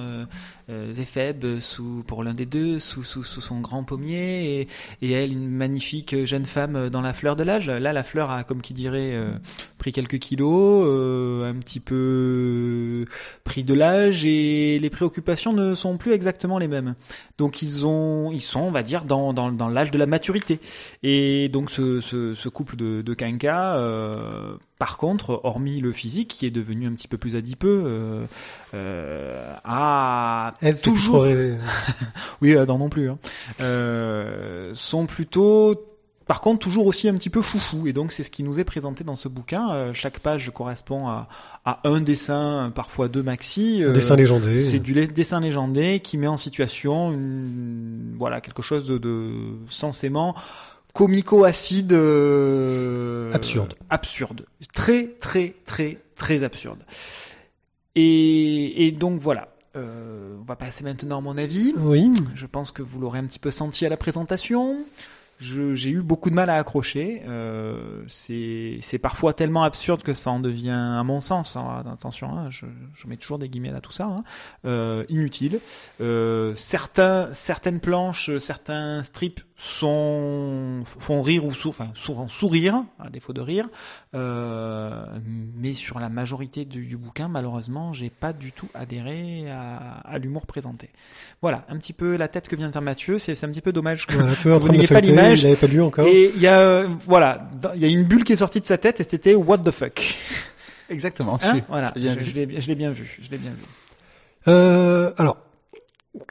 euh, Zéphèbe sous pour l'un des deux sous, sous, sous son grand pommier et, et, elle une magnifique jeune femme dans la fleur de l'âge là la fleur a comme qui dirait euh, pris quelques kilos euh, un petit peu pris de l'âge et les préoccupations ne sont plus exactement les mêmes. Donc ils ont, ils sont, on va dire, dans, dans, dans l'âge de la maturité. Et donc ce, ce, ce couple de, de Kanka, euh, par contre, hormis le physique qui est devenu un petit peu plus adipeux, euh, euh, a toujours, oui, Adam non plus, hein, euh, sont plutôt par contre, toujours aussi un petit peu foufou, et donc c'est ce qui nous est présenté dans ce bouquin. Euh, chaque page correspond à, à un dessin, parfois deux maxi. Euh, dessin légendé. c'est du dessin légendé qui met en situation une, voilà quelque chose de, de censément comico-acide euh, Absurde. absurde très très très très absurde et, et donc voilà Euh, on va passer maintenant à mon avis Oui. je pense que vous l'aurez un petit peu senti à la présentation. J'ai eu beaucoup de mal à accrocher. Euh, c'est c'est parfois tellement absurde que ça en devient, à mon sens, hein, attention, hein, je, je mets toujours des guillemets à tout ça, hein, euh, inutile. Euh, certains, certaines planches, certains strips sont font rire ou sou, enfin, souvent sourire, à défaut de rire. Euh, mais sur la majorité du, du bouquin, malheureusement, j'ai pas du tout adhéré à, à l'humour présenté. Voilà, un petit peu la tête que vient de faire Mathieu. C'est un petit peu dommage que Voilà, tu vois, en vous n'ayez pas l'image. il avait pas lu encore. Et il y a, euh, voilà, il y a une bulle qui est sortie de sa tête et c'était what the fuck. Exactement. Hein je- voilà, c'est bien je, vu. je l'ai, je l'ai bien vu, je l'ai bien vu. Euh, alors,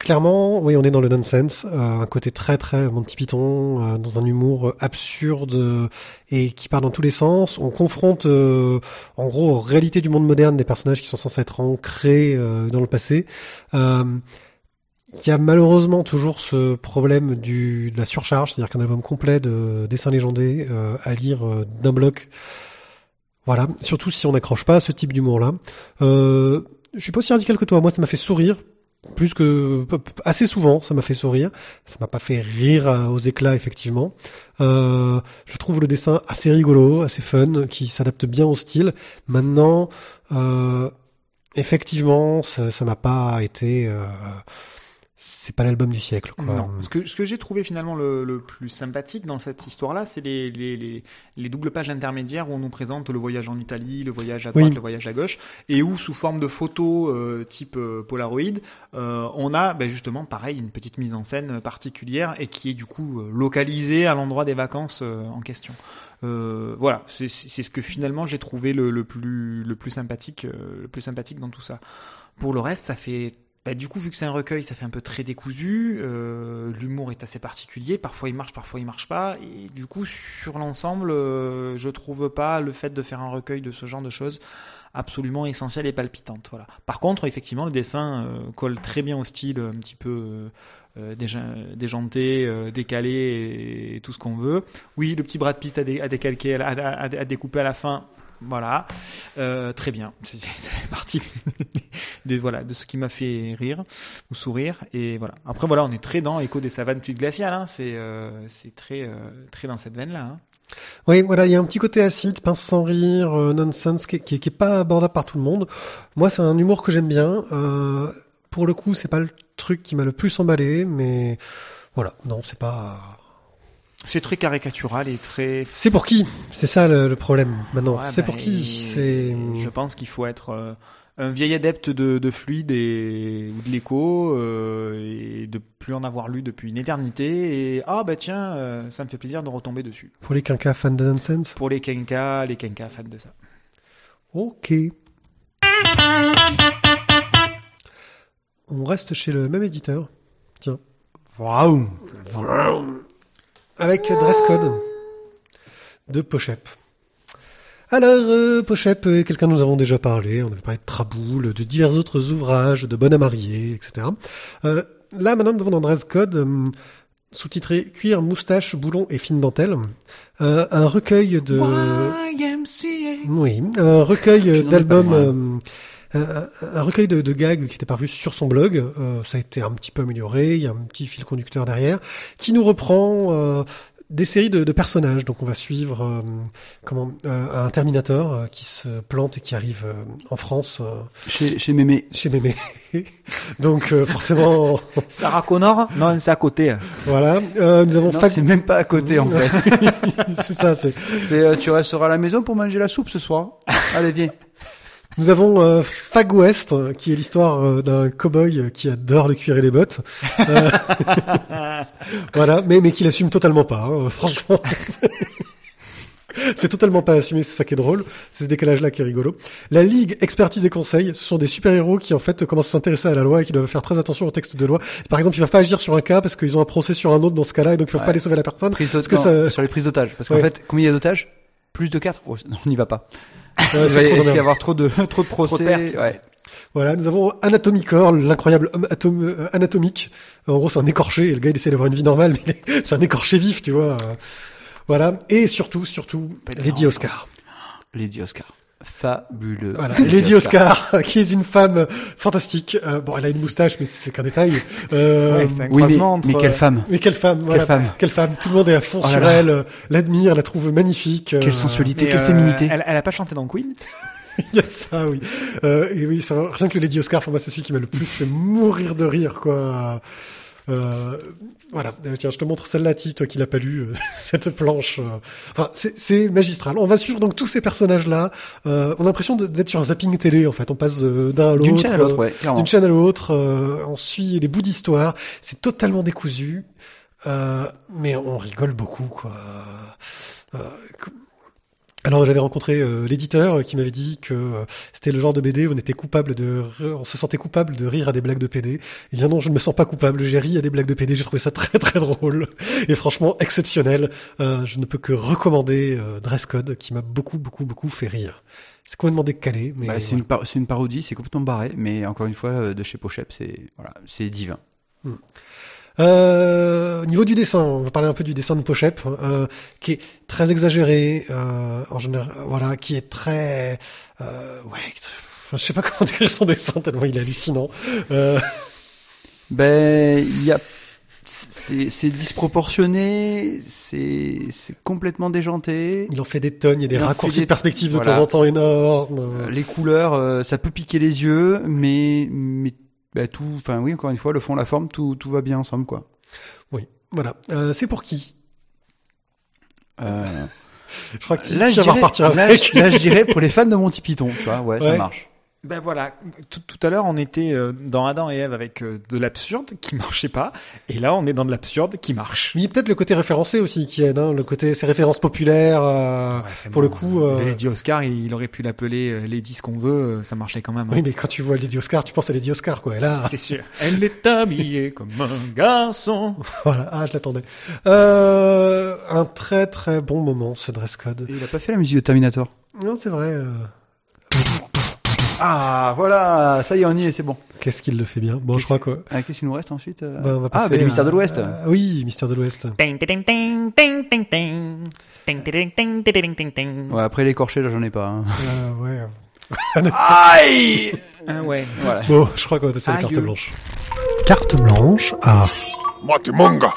clairement, oui, on est dans le nonsense, euh, un côté très très Monty Python, euh, dans un humour absurde et qui part dans tous les sens. On confronte, euh, en gros, aux réalités du monde moderne des personnages qui sont censés être ancrés euh, dans le passé. Euh, il y a malheureusement toujours ce problème du, de la surcharge, c'est-à-dire qu'un album complet de dessins légendés à lire d'un bloc. Voilà, surtout si on n'accroche pas à ce type d'humour-là. Euh, je suis pas aussi radical que toi. Moi, ça m'a fait sourire plus que assez souvent. Ça m'a fait sourire. Ça m'a pas fait rire à- aux éclats, effectivement. Euh, je trouve le dessin assez rigolo, assez fun, qui s'adapte bien au style. Maintenant, euh, effectivement, ça ça m'a pas été. euh, c'est pas l'album du siècle, quoi. Non. Ce que, ce que j'ai trouvé finalement le, le plus sympathique dans cette histoire-là, c'est les, les, les, les doubles pages intermédiaires où on nous présente le voyage en Italie, le voyage à droite, Oui. le voyage à gauche, et où sous forme de photos euh, type euh, Polaroid, euh, on a ben, justement pareil une petite mise en scène particulière et qui est du coup euh, localisée à l'endroit des vacances euh, en question. Euh, voilà, c'est c'est ce que finalement j'ai trouvé le, le plus le plus sympathique, euh, le plus sympathique dans tout ça. Pour le reste, ça fait bah, du coup, vu que c'est un recueil, ça fait un peu très décousu. Euh, L'humour est assez particulier. Parfois, il marche, parfois, il marche pas. Et du coup, sur l'ensemble, euh, je trouve pas le fait de faire un recueil de ce genre de choses absolument essentielle et palpitante. Voilà. Par contre, effectivement, le dessin euh, colle très bien au style un petit peu euh, euh, déja- déjanté, décalé et, tout ce qu'on veut. Oui, le petit Brad Pitt a, dé- a décalqué, a, a- a découpé à la fin. Voilà, Euh, très bien. C'est parti de voilà de ce qui m'a fait rire ou sourire et voilà. Après voilà, on est très dans écho des savanes fluides glaciales. Hein. C'est euh, c'est très euh, très dans cette veine là. Hein. Oui, voilà, il y a un petit côté acide, pince sans rire, nonsense, qui, qui, qui est pas abordable par tout le monde. Moi, c'est un humour que j'aime bien. Pour le coup, c'est pas le truc qui m'a le plus emballé, mais voilà, non, c'est pas. C'est très caricatural et très. C'est pour qui? C'est ça le, le problème maintenant. Ouais, c'est bah, pour qui? Et- C'est. Je pense qu'il faut être euh, un vieil adepte de, de fluide et ou de l'écho euh, et de plus en avoir lu depuis une éternité et ah bah tiens euh, ça me fait plaisir de retomber dessus. Pour les quinquas fans de nonsense? Pour les kenka, les kenka fans de ça. Ok. On reste chez le même éditeur. Tiens. Waouh. Avec Dress Code de Pochep. Alors, euh, Pochep est quelqu'un dont nous avons déjà parlé. On avait parlé de Traboul, de divers autres ouvrages, de Bonne à marier, etc. Euh, là, maintenant, nous avons dans Dress Code, euh, sous-titré Cuir, moustache, boulon et fine dentelle, euh, un recueil de... Oui, un recueil d'albums, euh, un, un recueil de, de gags qui était paru sur son blog. Euh, ça a été un petit peu amélioré. Il y a un petit fil conducteur derrière qui nous reprend euh, des séries de, de personnages. Donc on va suivre euh, comment euh, un Terminator euh, qui se plante et qui arrive euh, en France euh, Chez, chez Mémé. chez Mémé. Donc euh, forcément, Sarah Connor? Non, c'est à côté. voilà. Euh, nous avons Non, c'est même pas à côté en fait. c'est ça, c'est C'est euh, tu resteras à la maison pour manger la soupe ce soir? Allez viens. Nous avons euh, Fag West, qui est l'histoire euh, d'un cowboy euh, qui adore le cuir et les bottes. Euh, voilà, mais mais qui l'assume totalement pas. hein, franchement, c'est totalement pas assumé. C'est ça qui est drôle. C'est ce décalage-là qui est rigolo. La Ligue Expertise et Conseil, ce sont des super-héros qui en fait commencent à s'intéresser à la loi et qui doivent faire très attention au texte de loi. Par exemple, ils peuvent pas agir sur un cas parce qu'ils ont un procès sur un autre dans ce cas-là et donc ils peuvent Ouais. pas aller sauver la personne. Prise Parce d'otage- que non, ça- sur les prises d'otages. Parce qu'en Ouais. fait, combien il y a d'otages? Plus de 4 On n'y va pas. Ouais, Il va trop d'y avoir trop de, trop de procès. pertes. ouais. Voilà, nous avons Anatomy Corps, l'incroyable homme atome, euh, anatomique. En gros, c'est un écorché, et le gars, il essaie d'avoir une vie normale, mais c'est un écorché vif, tu vois. Voilà. Et surtout, surtout, Lady Oscar. Lady Oscar. Fabuleux. Voilà. Lady Oscar, qui est une femme fantastique. Euh, bon, elle a une moustache, mais c'est qu'un détail. Euh, Ouais, c'est un Oui, mais, entre, mais quelle euh, femme mais quelle femme, voilà. femme. Quelle femme. Tout le monde est à fond Oh sur là. elle, euh, l'admire, la trouve magnifique. euh, Quelle sensualité, mais, quelle euh, féminité. Elle, elle a pas chanté dans Queen? Il y a ça, oui. Euh, et oui, ça, rien que le Lady Oscar, pour moi, c'est celui qui m'a le plus fait mourir de rire, quoi. Euh, voilà. Euh, Tiens, je te montre celle-là, toi qui l'as pas lu, euh, cette planche. euh. Enfin, c'est- magistral. On va suivre donc tous ces personnages-là. Euh, on a l'impression d'être sur un zapping télé, en fait. On passe d'un à l'autre. D'une chaîne à l'autre, ouais, d'une chaîne à l'autre, euh, on suit les bouts d'histoire, c'est totalement décousu, euh, mais on rigole beaucoup, quoi. Euh, alors j'avais rencontré euh, l'éditeur qui m'avait dit que euh, c'était le genre de BD où on était coupable de, on se sentait coupable de rire à des blagues de PD. Il dit non, je ne me sens pas coupable, j'ai ri à des blagues de PD, j'ai trouvé ça très très drôle et franchement exceptionnel. Euh, je ne peux que recommander euh, Dress Code qui m'a beaucoup beaucoup beaucoup fait rire. C'est complètement décalé, mais Bah, c'est voilà. une, par- une parodie, c'est complètement barré, mais encore une fois, euh, de chez Pochep, c'est voilà, c'est divin. Euh, au niveau du dessin, on va parler un peu du dessin de Pochep, euh, qui est très exagéré, euh, en général, voilà, qui est très, euh, ouais, enfin, je sais pas comment décrire son dessin tellement il est hallucinant. Euh, Ben, il y a, c'est disproportionné, c'est c'est complètement déjanté. il en fait des tonnes, il y a des Il raccourcis des- de perspective de voilà. temps en temps énormes. Les couleurs, euh, ça peut piquer les yeux, mais mais bah, tout, enfin oui, encore une fois, le fond, la forme, tout tout va bien ensemble, quoi. Oui, voilà. Euh, c'est pour qui? Euh, Je crois que là, je dirais, là, là, je dirais pour les fans de Monty Python, tu vois, ouais, ça Ouais. marche. Ben voilà, tout, tout à l'heure on était euh, dans Adam et Ève avec euh, de l'absurde qui marchait pas, et là on est dans de l'absurde qui marche. Mais il y a peut-être le côté référencé aussi qui aide, hein, le côté ces références populaires. euh, pour le coup, euh, Lady Oscar, il aurait pu l'appeler euh, Lady ce qu'on veut, euh, ça marchait quand même. hein. Oui, mais quand tu vois Lady Oscar, tu penses à Lady Oscar, quoi. Et là, C'est sûr. Elle est habillée comme un garçon. Voilà, ah, je l'attendais. Euh, un très très bon moment, ce dress code. Et il a pas fait la musique de Terminator? Non, c'est vrai. Ah, voilà, ça y est, on y est, c'est bon. Qu'est-ce qu'il le fait bien Bon, je crois quoi. Ah, Qu'est-ce qu'il nous reste ensuite euh Bah, on va Ah, passer bah, les à- mystères de l'Ouest. euh, oui, Mystère de l'Ouest. Ting, ting, ting, ting, ting, ting. Ting, ting, ting, ting, ting, ting, ting. Ouais, après l'écorché, là, j'en ai pas. hein. Euh, ouais. Aïe Ah ouais. Voilà. Bon, je crois qu'on va passer à la carte blanche. Carte blanche à Matimanga.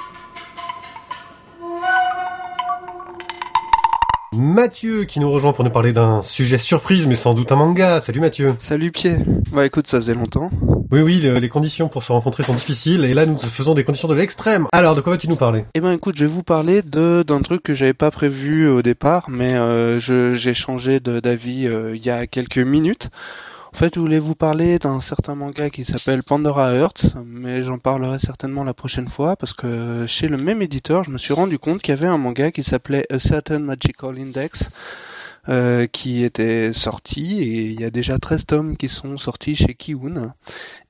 Mathieu qui nous rejoint pour nous parler d'un sujet surprise, mais sans doute un manga. Salut Mathieu. Salut Pierre. Bah écoute, ça faisait longtemps. Oui, oui, le- les conditions pour se rencontrer sont difficiles, et là nous faisons des conditions de l'extrême. Alors, de quoi vas-tu nous parler? Eh ben écoute, je vais vous parler de d'un truc que j'avais pas prévu au départ, mais euh, je j'ai changé d'avis euh, il y a quelques minutes. En fait, je voulais vous parler d'un certain manga qui s'appelle Pandora Hearts, mais j'en parlerai certainement la prochaine fois parce que chez le même éditeur, je me suis rendu compte qu'il y avait un manga qui s'appelait A Certain Magical Index. euh, qui était sorti et il y a déjà 13 tomes qui sont sortis chez Kiun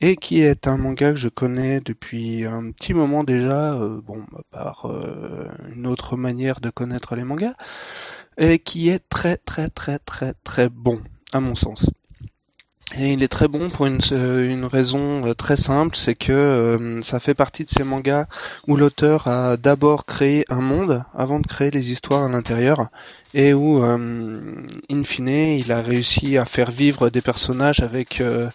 et qui est un manga que je connais depuis un petit moment déjà, euh, bon, par euh, une autre manière de connaître les mangas, et qui est très très très très très bon, à mon sens. Et il est très bon pour une, euh, une raison euh, très simple, c'est que euh, ça fait partie de ces mangas où l'auteur a d'abord créé un monde avant de créer les histoires à l'intérieur, et où, euh, in fine, il a réussi à faire vivre des personnages avec euh,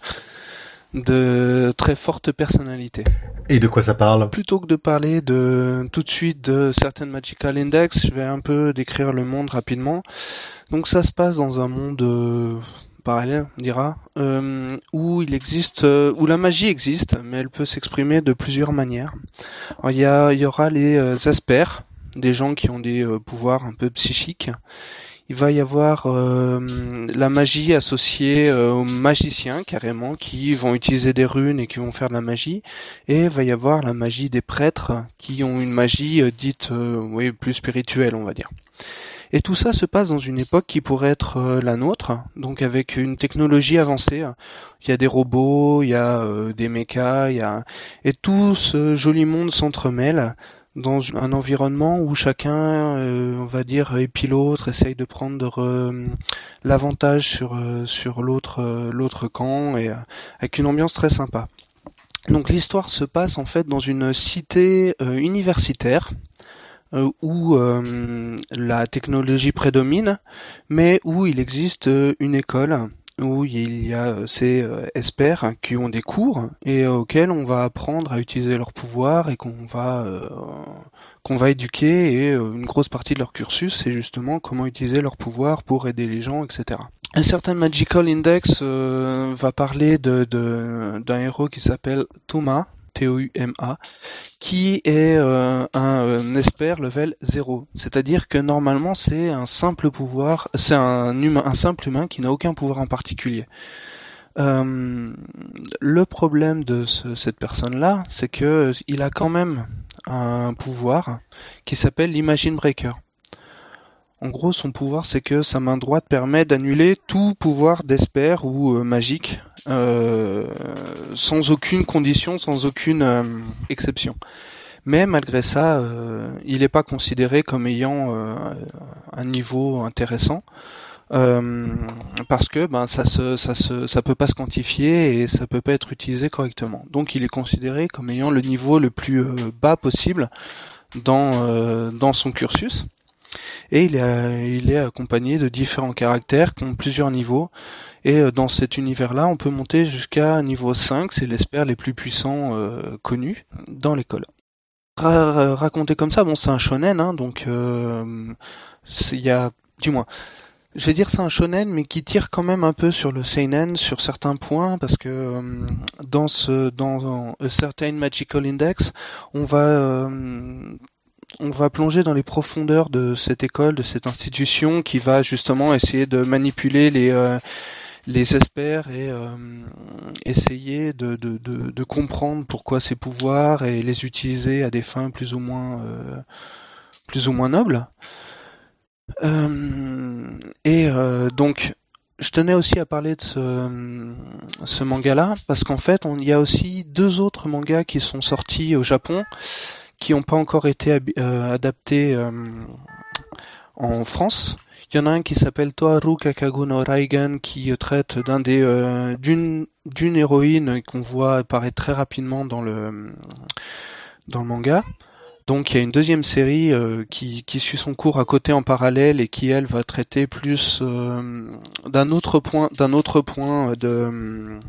de très fortes personnalités. Et de quoi ça parle? Plutôt que de parler de tout de suite de certaines Magical Index, je vais un peu décrire le monde rapidement. Donc ça se passe dans un monde euh, parallèle, on dira, euh, où il existe, euh, où la magie existe, mais elle peut s'exprimer de plusieurs manières. Il y, y aura les euh, aspers, des gens qui ont des euh, pouvoirs un peu psychiques. il va y avoir la magie associée aux magiciens carrément qui vont utiliser des runes et qui vont faire de la magie, et il va y avoir la magie des prêtres qui ont une magie dite oui plus spirituelle on va dire. Et tout ça se passe dans une époque qui pourrait être la nôtre, donc avec une technologie avancée. Il y a des robots, il y a des mechas, il y a et tout ce joli monde s'entremêle dans un environnement où chacun, euh, on va dire, puis l'autre essaye de prendre euh, l'avantage sur euh, sur l'autre l'autre camp et avec une ambiance très sympa. Donc l'histoire se passe en fait dans une cité universitaire où la technologie prédomine, mais où il existe une école où il y a euh, ces euh, experts qui ont des cours et euh, auxquels on va apprendre à utiliser leur pouvoir et qu'on va qu'on va éduquer et une grosse partie de leur cursus c'est justement comment utiliser leur pouvoir pour aider les gens, etc. Un certain Magical Index va parler de d'un héros qui s'appelle Thomas, Qui est euh, un, expert level 0. C'est-à-dire que normalement c'est un simple pouvoir, c'est un humain, un simple humain qui n'a aucun pouvoir en particulier. Euh, le problème de cette personne-là, c'est que il a quand même un pouvoir qui s'appelle l'Imagine Breaker. En gros, son pouvoir, c'est que sa main droite permet d'annuler tout pouvoir d'espère ou euh, magique, euh, sans aucune condition, sans aucune euh, exception. Mais malgré ça, il n'est pas considéré comme ayant un niveau intéressant. parce que ben ça se ça se ça peut pas se quantifier et ça peut pas être utilisé correctement. Donc il est considéré comme ayant le niveau le plus bas possible dans dans son cursus et il est, il est accompagné de différents caractères qui ont plusieurs niveaux. Et euh, dans cet univers-là, on peut monter jusqu'à niveau 5, c'est l'espère les plus puissants euh, connus dans l'école. raconté comme ça, bon c'est un shonen, hein, donc euh, il y a, du moins, je vais dire c'est un shonen, mais qui tire quand même un peu sur le seinen sur certains points, parce que euh, dans ce dans un certain magical index, on va on va plonger dans les profondeurs de cette école, de cette institution qui va justement essayer de manipuler les euh, les experts et euh, essayer de, de, de, comprendre pourquoi ces pouvoirs et les utiliser à des fins plus ou moins euh, plus ou moins nobles. et donc je tenais aussi à parler de ce, ce manga-là parce qu'en fait, il y a aussi deux autres mangas qui sont sortis au Japon qui n'ont pas encore été euh, adaptés euh, en France. Il y en a un qui s'appelle Toharu Kakago no Raigan qui traite d'un des euh, d'une d'une héroïne qu'on voit apparaître très rapidement dans le dans le manga. Donc il y a une deuxième série qui, qui suit son cours à côté en parallèle et qui elle va traiter plus d'un autre point d'un autre point de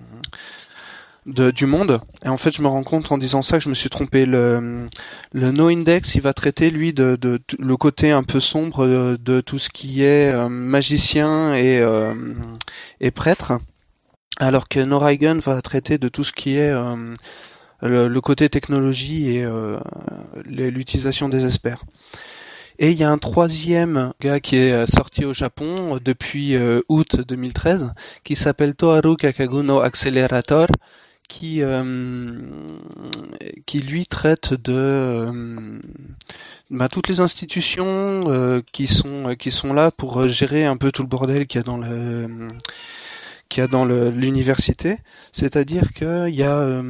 du monde. Et en fait, je me rends compte en disant ça que je me suis trompé. Le, le No Index, il va traiter lui de, le côté un peu sombre de, tout ce qui est euh, magicien et, euh, et prêtre, alors que No Raigan va traiter de tout ce qui est euh, le, côté technologie et l'utilisation des experts. Et il y a un troisième gars qui est sorti au Japon depuis août 2013 qui s'appelle Toharu Kakaguno Accelerator qui euh, qui lui traite de euh, bah, toutes les institutions euh, qui sont qui sont là pour gérer un peu tout le bordel qu'il y a dans le qu'il y a dans l'université, c'est-à-dire qu'il y a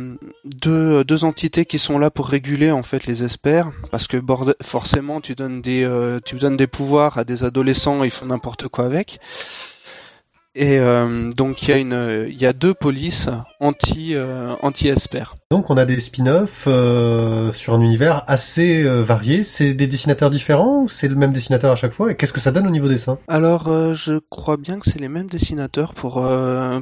deux, deux entités qui sont là pour réguler en fait les experts, parce que forcément tu donnes des tu donnes des pouvoirs à des adolescents, ils font n'importe quoi avec. Et euh, donc il y a une, il y a deux polices anti euh, anti esper. Donc on a des spin-offs euh, sur un univers assez varié. C'est des dessinateurs différents ou c'est le même dessinateur à chaque fois? Et qu'est-ce que ça donne au niveau dessin? Alors je crois bien que c'est les mêmes dessinateurs pour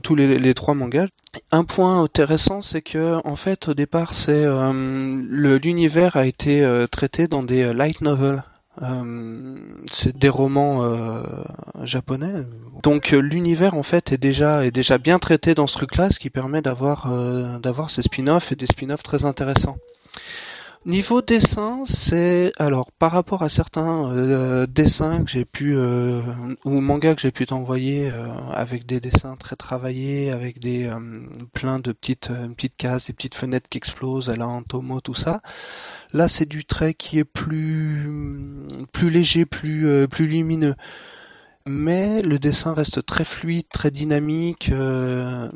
tous les, les, trois mangas. Un point intéressant, c'est que en fait au départ c'est l'univers a été traité dans des light novels euh, c'est des romans euh, japonais. Donc euh, l'univers en fait est déjà est déjà bien traité dans ce truc-là, ce qui permet d'avoir d'avoir ces spin-offs et des spin-offs très intéressants. Niveau dessin, c'est alors par rapport à certains euh, dessins que j'ai pu euh, ou mangas que j'ai pu t'envoyer euh, avec des dessins très travaillés, avec des euh, plein de petites euh, petites cases, des petites fenêtres qui explosent à la Antomo, tout ça. Là, c'est du trait qui est plus plus léger, plus euh, lumineux. Mais le dessin reste très fluide, très dynamique, euh,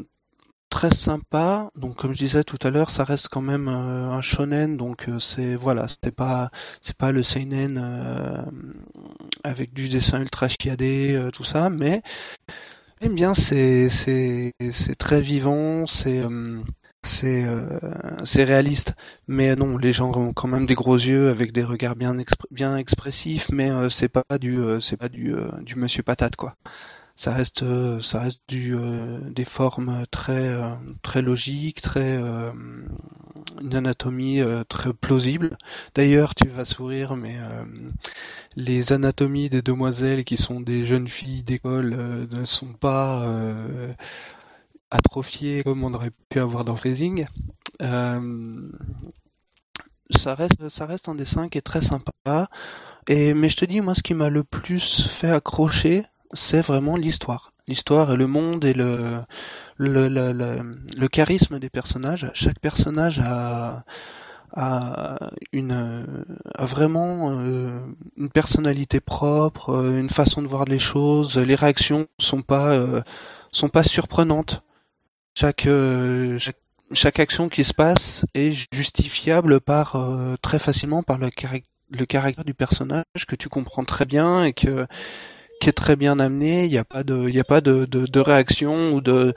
très sympa. Donc comme je disais tout à l'heure, ça reste quand même euh, un shonen, donc c'est voilà, c'est pas pas le seinen avec du dessin ultra chiadé, tout ça, mais j'aime bien, c'est c'est très vivant, c'est c'est euh, c'est réaliste. Mais non, les gens ont quand même des gros yeux avec des regards bien expr- bien expressifs, mais euh, c'est pas du euh, c'est pas du Monsieur Patate quoi ça reste ça reste du des formes très très logiques très une anatomie très plausible d'ailleurs tu vas sourire mais les anatomies des demoiselles qui sont des jeunes filles d'école ne sont pas atrophiées comme on aurait pu avoir dans Freezing Euh, ça reste ça reste un dessin qui est très sympa mais je te dis moi ce qui m'a le plus fait accrocher c'est vraiment l'histoire. L'histoire et le monde et le, charisme des personnages. Chaque personnage a vraiment euh, une personnalité propre, euh, une façon de voir les choses. Les réactions sont pas, euh, sont pas surprenantes. Chaque, euh, chaque, chaque action qui se passe est justifiable par, euh, très facilement par le, le caractère du personnage que tu comprends très bien et que qui est très bien amené. Il n'y a pas de, il y a pas de, de, de réaction ou de,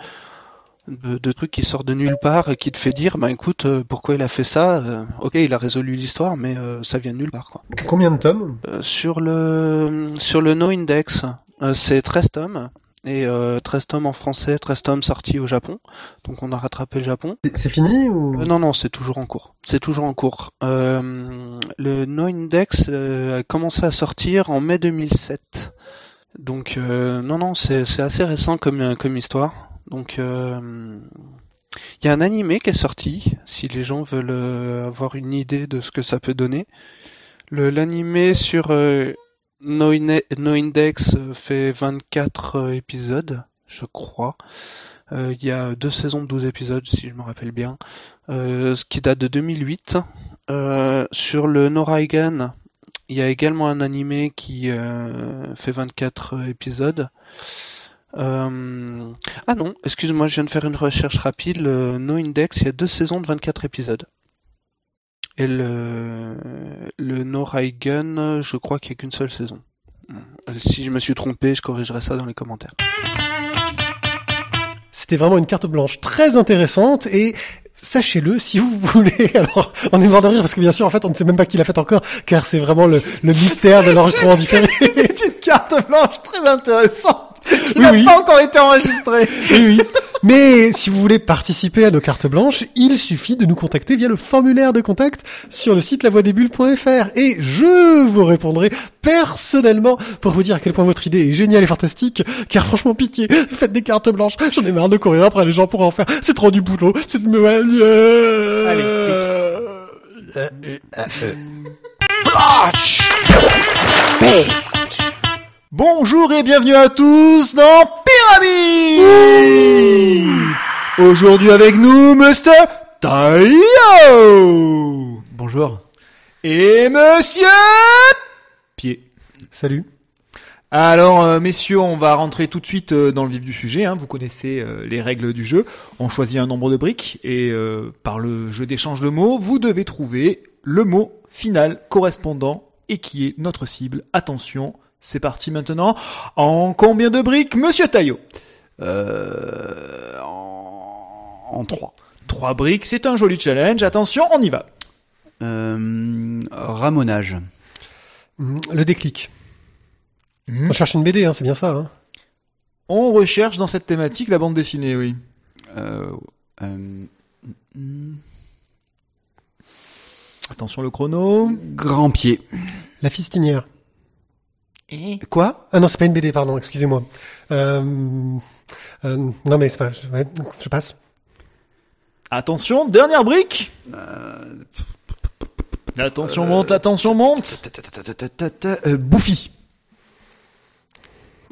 de, de trucs qui sortent de nulle part et qui te fait dire, bah écoute, euh, pourquoi il a fait ça Ok, il a résolu l'histoire, mais euh, ça vient de nulle part. Quoi. Combien de tomes? Euh, sur le, sur le No Index, euh, c'est 13 tomes. Et euh, 13 tomes en français, 13 tomes sortis au Japon. Donc on a rattrapé le Japon. C'est fini ou? Euh, non, non, c'est toujours en cours. C'est toujours en cours. Euh, le No Index euh, a commencé à sortir en mai 2007. Donc, non, non, c'est assez récent comme, comme histoire. Donc, il y a un animé qui est sorti, si les gens veulent avoir une idée de ce que ça peut donner. Le L'animé sur no, Index euh, fait 24 euh, épisodes, je crois. Euh, Il y a deux saisons de 12 épisodes, si je me rappelle bien ce qui date de 2008. Euh, sur le Noraigan, il y a également un animé qui fait 24 épisodes. Ah non, excuse-moi, je viens de faire une recherche rapide. No Index, il y a deux saisons de 24 épisodes. Et le, le je crois qu'il n'y a qu'une seule saison. Euh, Si je me suis trompé, je corrigerai ça dans les commentaires. C'était vraiment une carte blanche très intéressante et sachez-le si vous voulez. Alors, on est mort de rire parce que bien sûr, en fait, on ne sait même pas qui l'a fait encore, car c'est vraiment le, le mystère de l'enregistrement différé. C'est une carte blanche très intéressante qui Oui, n'a oui. pas encore été. Oui, oui. Mais si vous voulez participer à nos cartes blanches, il suffit de nous contacter via le formulaire de contact sur le site lavoidesbulles.fr et je vous répondrai personnellement pour vous dire à quel point votre idée est géniale et fantastique, car franchement pitié, faites des cartes blanches, j'en ai marre de courir après les gens pour en faire, c'est trop du boulot, c'est de me... Allez, Euh, euh, euh, Bonjour et bienvenue à tous dans Pyramide Aujourd'hui avec nous, Mr. Taio Bonjour. Et Monsieur Pied. Salut. Alors, euh, messieurs, on va rentrer tout de suite euh, dans le vif du sujet. hein. Vous connaissez euh, les règles du jeu. On choisit un nombre de briques et par le jeu d'échange de mots, vous devez trouver le mot final correspondant et qui est notre cible. Attention, c'est parti maintenant. En combien de briques, Monsieur Taillot Euh, en, en 3. Trois briques, c'est un joli challenge. Attention, on y va. Euh, ramonage. Le déclic. Hmm. On cherche une BD, hein, c'est bien ça. Hein. On recherche dans cette thématique la bande dessinée, oui. Euh, euh, mm, Attention le chrono. grand pied. La fistinière. Quoi? Ah non, c'est pas une BD, pardon, excusez-moi. Euh, euh, non mais c'est pas... Je, ouais, je passe. Attention, dernière brique. La tension monte, la tension monte. ta, ta, ta, ta, ta, ta, ta, euh, Bouffi.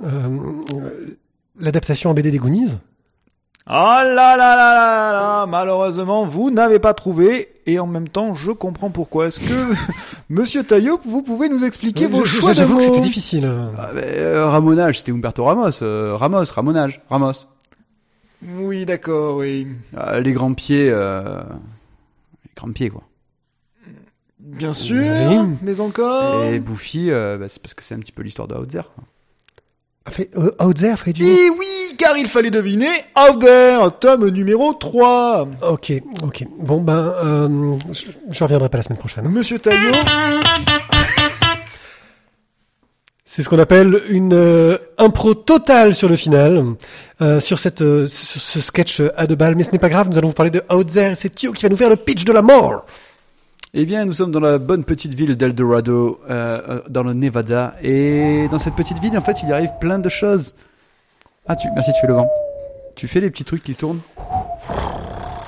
Euh, euh, L'adaptation en BD des Goonies Oh là là là là là Malheureusement, vous n'avez pas trouvé, et en même temps, je comprends pourquoi. Est-ce que, Monsieur Taillot, vous pouvez nous expliquer vos Je- choix de J'avoue que c'était difficile. Ah, euh, Ramonage, c'était Umberto Ramos. euh, Ramos, Ramonage, Ramos. Oui, d'accord, oui. Ah, les grands pieds, euh, les grands pieds quoi. Bien sûr, Oui. mais encore... Et Bouffi, euh, bah, c'est parce que c'est un petit peu l'histoire de Outzer. Ah, fait, euh, Out There, fait du... Et oui, car il fallait deviner Out There, tome numéro 3. Ok, ok. Bon, ben, euh, je, je reviendrai pas la semaine prochaine. Monsieur Taillot, C'est ce qu'on appelle une euh, impro totale sur le final, euh, sur cette euh, sur ce sketch à deux balles. Mais ce n'est pas grave, nous allons vous parler de Out There c'est Thio qui va nous faire le pitch de la mort. Eh bien, nous sommes dans la bonne petite ville d'Eldorado, euh, euh, dans le Nevada. Et dans cette petite ville, en fait, il y arrive plein de choses. Ah, tu, merci, tu fais le vent. Tu fais les petits trucs qui tournent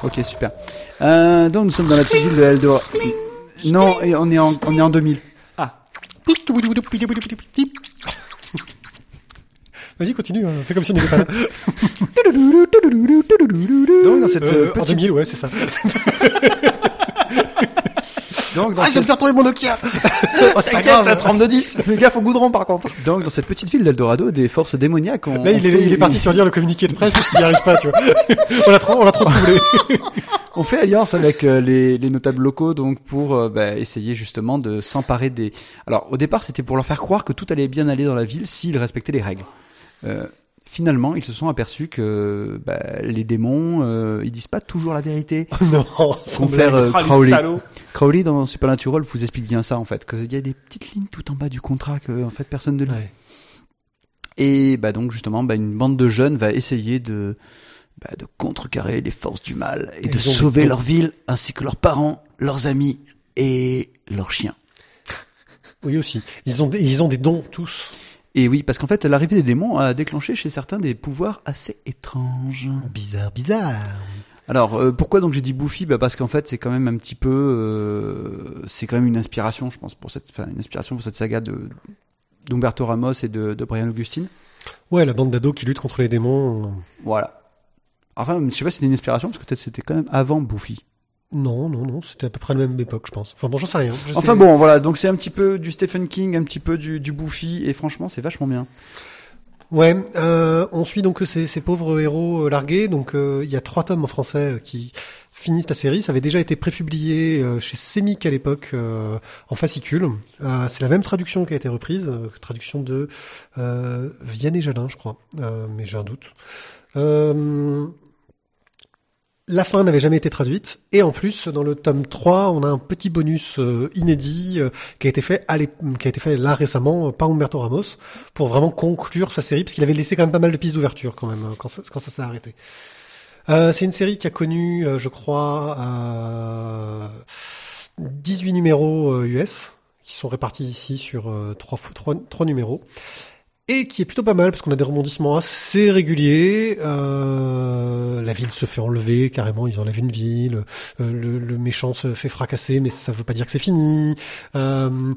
Ok, super. Euh, donc, nous sommes dans la petite ville de Eldorado. Non, et on est en, on est en 2000. Vas-y, continue, hein, fais comme si on n'était pas là. Donc, dans cette Euh, euh, en petite... 2000, ouais, c'est ça. Donc, dans Ah, je viens de faire tomber mon Nokia Oh, c'est pas ça trempe de 10. Fais gaffe au goudron, par contre. Donc, dans cette petite ville d'Eldorado, des forces démoniaques ont... Là, il ont est, fait il est parti sur lire le communiqué de presse parce qu'il n'y arrive pas, tu vois. on l'a trop, on l'a trop troublé. On fait alliance avec euh, les, les notables locaux donc pour euh, bah, essayer justement de s'emparer des. Alors au départ c'était pour leur faire croire que tout allait bien aller dans la ville s'ils respectaient les règles. Euh, finalement ils se sont aperçus que bah, les démons euh, ils disent pas toujours la vérité. non, sans Confère euh, Crowley. Crowley dans Supernatural vous explique bien ça en fait qu'il y a des petites lignes tout en bas du contrat que en fait personne ne lit. Ouais. Et bah donc justement bah, une bande de jeunes va essayer de bah, de contrecarrer les forces du mal et de sauver leur ville ainsi que leurs parents, leurs amis et leurs chiens. Oui, aussi. Ils ont, des, ils ont des dons, tous. Et oui, parce qu'en fait l'arrivée des démons a déclenché chez certains des pouvoirs assez étranges. Bizarre, bizarre. Alors euh, pourquoi donc j'ai dit Buffy bah parce qu'en fait c'est quand même un petit peu euh, c'est quand même une inspiration je pense pour cette enfin, une inspiration pour cette saga de d'Umberto Ramos et de, de Brian Augustine. Ouais, la bande d'ados qui lutte contre les démons. Voilà. Enfin, je sais pas si c'était une inspiration parce que peut-être c'était quand même avant Buffy. Non, non, non, c'était à peu près la même époque, je pense. Enfin bon, j'en sais rien. Je Enfin sais- bon, voilà, donc c'est un petit peu du Stephen King, un petit peu du, du Buffy, et franchement, c'est vachement bien. Ouais, euh, on suit donc ces, ces pauvres héros euh, largués. Donc euh, il y a trois tomes en français euh, qui finissent la série. Ça avait déjà été prépublié euh, chez Semic à l'époque euh, en fascicule. Euh, c'est la même traduction qui a été reprise, traduction de euh, Vianney Jalin, je crois, Euh, mais j'ai un doute. Euh, la fin n'avait jamais été traduite, et en plus, dans le tome 3, on a un petit bonus euh, inédit euh, qui a été fait qui a été fait là récemment euh, par Humberto Ramos pour vraiment conclure sa série, parce qu'il avait laissé quand même pas mal de pistes d'ouverture quand même, euh, quand ça, s'est arrêté. C'est une série qui a connu, je crois, euh, 18 numéros US, qui sont répartis ici sur trois, trois, trois numéros, et qui est plutôt pas mal, parce qu'on a des rebondissements assez réguliers. Euh, la ville se fait enlever, carrément, ils enlèvent une ville, euh, le, méchant se fait fracasser, mais ça veut pas dire que c'est fini. Euh,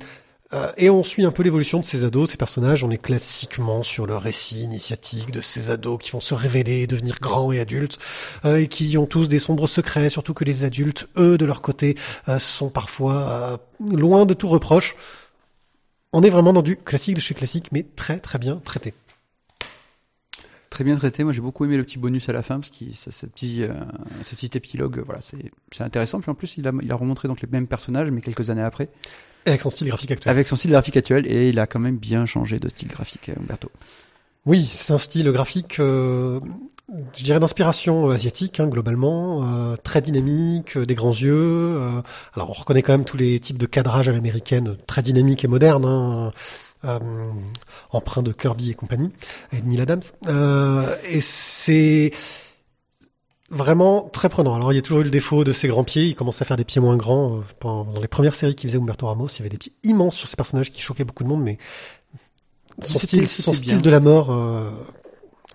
euh, et on suit un peu l'évolution de ces ados, de ces personnages. On est classiquement sur le récit initiatique de ces ados qui vont se révéler, devenir grands et adultes, euh, et qui ont tous des sombres secrets, surtout que les adultes, eux, de leur côté, euh, sont parfois euh, loin de tout reproche. On est vraiment dans du classique de chez classique, mais très très bien traité. Très bien traité, moi j'ai beaucoup aimé le petit bonus à la fin, parce que ce, petit, euh, ce petit épilogue, voilà, c'est c'est intéressant. Puis en plus, il a, il a remontré donc les mêmes personnages, mais quelques années après, Et avec son style graphique actuel. avec son style graphique actuel, et il a quand même bien changé de style graphique, euh, Umberto. Oui, c'est un style graphique, euh, je dirais d'inspiration asiatique hein, globalement, euh, très dynamique, euh, des grands yeux. euh, alors on reconnaît quand même tous les types de cadrage à l'américaine, très dynamique et moderne, hein, euh, emprunt de Kirby et compagnie, et Neil Adams. Euh, et c'est vraiment très prenant. Alors il y a toujours eu le défaut de ses grands pieds, il commence à faire des pieds moins grands. euh, pendant- dans les premières séries qu'il faisait Humberto Ramos, il y avait des pieds immenses sur ces personnages qui choquaient beaucoup de monde, mais son style, son bien. style de la mort euh,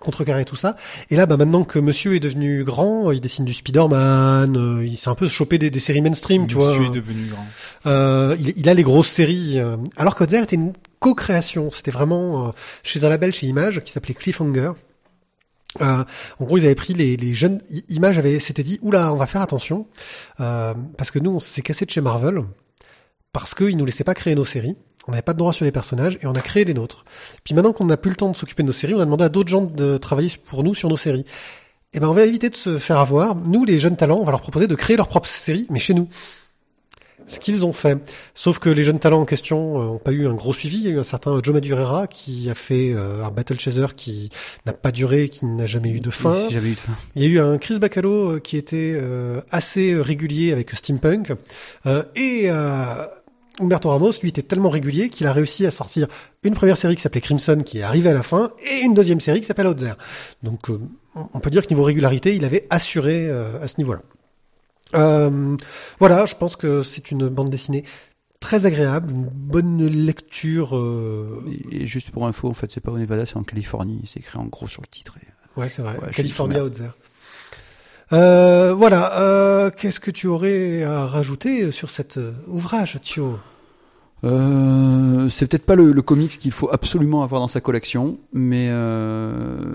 contrecarrer tout ça. Et là, bah, maintenant que Monsieur est devenu grand, il dessine du Spider-Man, euh, il s'est un peu chopé des, des séries mainstream, tu vois. Monsieur est devenu grand. Euh, il, il a les grosses séries. euh, alors qu'Otzer était une co-création. C'était vraiment euh, chez un label chez Image qui s'appelait Cliffhanger. Euh, en gros, ils avaient pris les, les jeunes Image avait s'était dit oula, on va faire attention euh, parce que nous, on s'est cassé de chez Marvel parce qu'ils nous laissaient pas créer nos séries. On n'avait pas de droit sur les personnages et on a créé les nôtres. Puis maintenant qu'on n'a plus le temps de s'occuper de nos séries, on a demandé à d'autres gens de travailler pour nous sur nos séries. Et ben, on va éviter de se faire avoir. Nous, les jeunes talents, on va leur proposer de créer leur propre série, mais chez nous. Ce qu'ils ont fait. Sauf que les jeunes talents en question euh, ont pas eu un gros suivi. Il y a eu un certain Joe Madureira qui a fait euh, un Battle Chaser qui n'a pas duré, qui n'a jamais eu de fin. Si j'avais eu de fin. Il y a eu un Chris Bacalo euh, qui était euh, assez euh, régulier avec Steampunk. Euh, et euh, Humberto Ramos, lui, était tellement régulier qu'il a réussi à sortir une première série qui s'appelait Crimson, qui est arrivée à la fin, et une deuxième série qui s'appelle Outzer. Donc, euh, on peut dire que niveau régularité, il avait assuré euh, à ce niveau-là. Euh, voilà, je pense que c'est une bande dessinée très agréable, une bonne lecture. Et, et juste pour info, en fait, c'est pas au Nevada, c'est en Californie. C'est écrit en gros sur le titre. et- Ouais, c'est vrai. Ouais, California Outzer. Euh, voilà. Euh, Qu'est-ce que tu aurais à rajouter sur cet euh, ouvrage, Thio? Euh, c'est peut-être pas le, le comics qu'il faut absolument avoir dans sa collection, mais euh,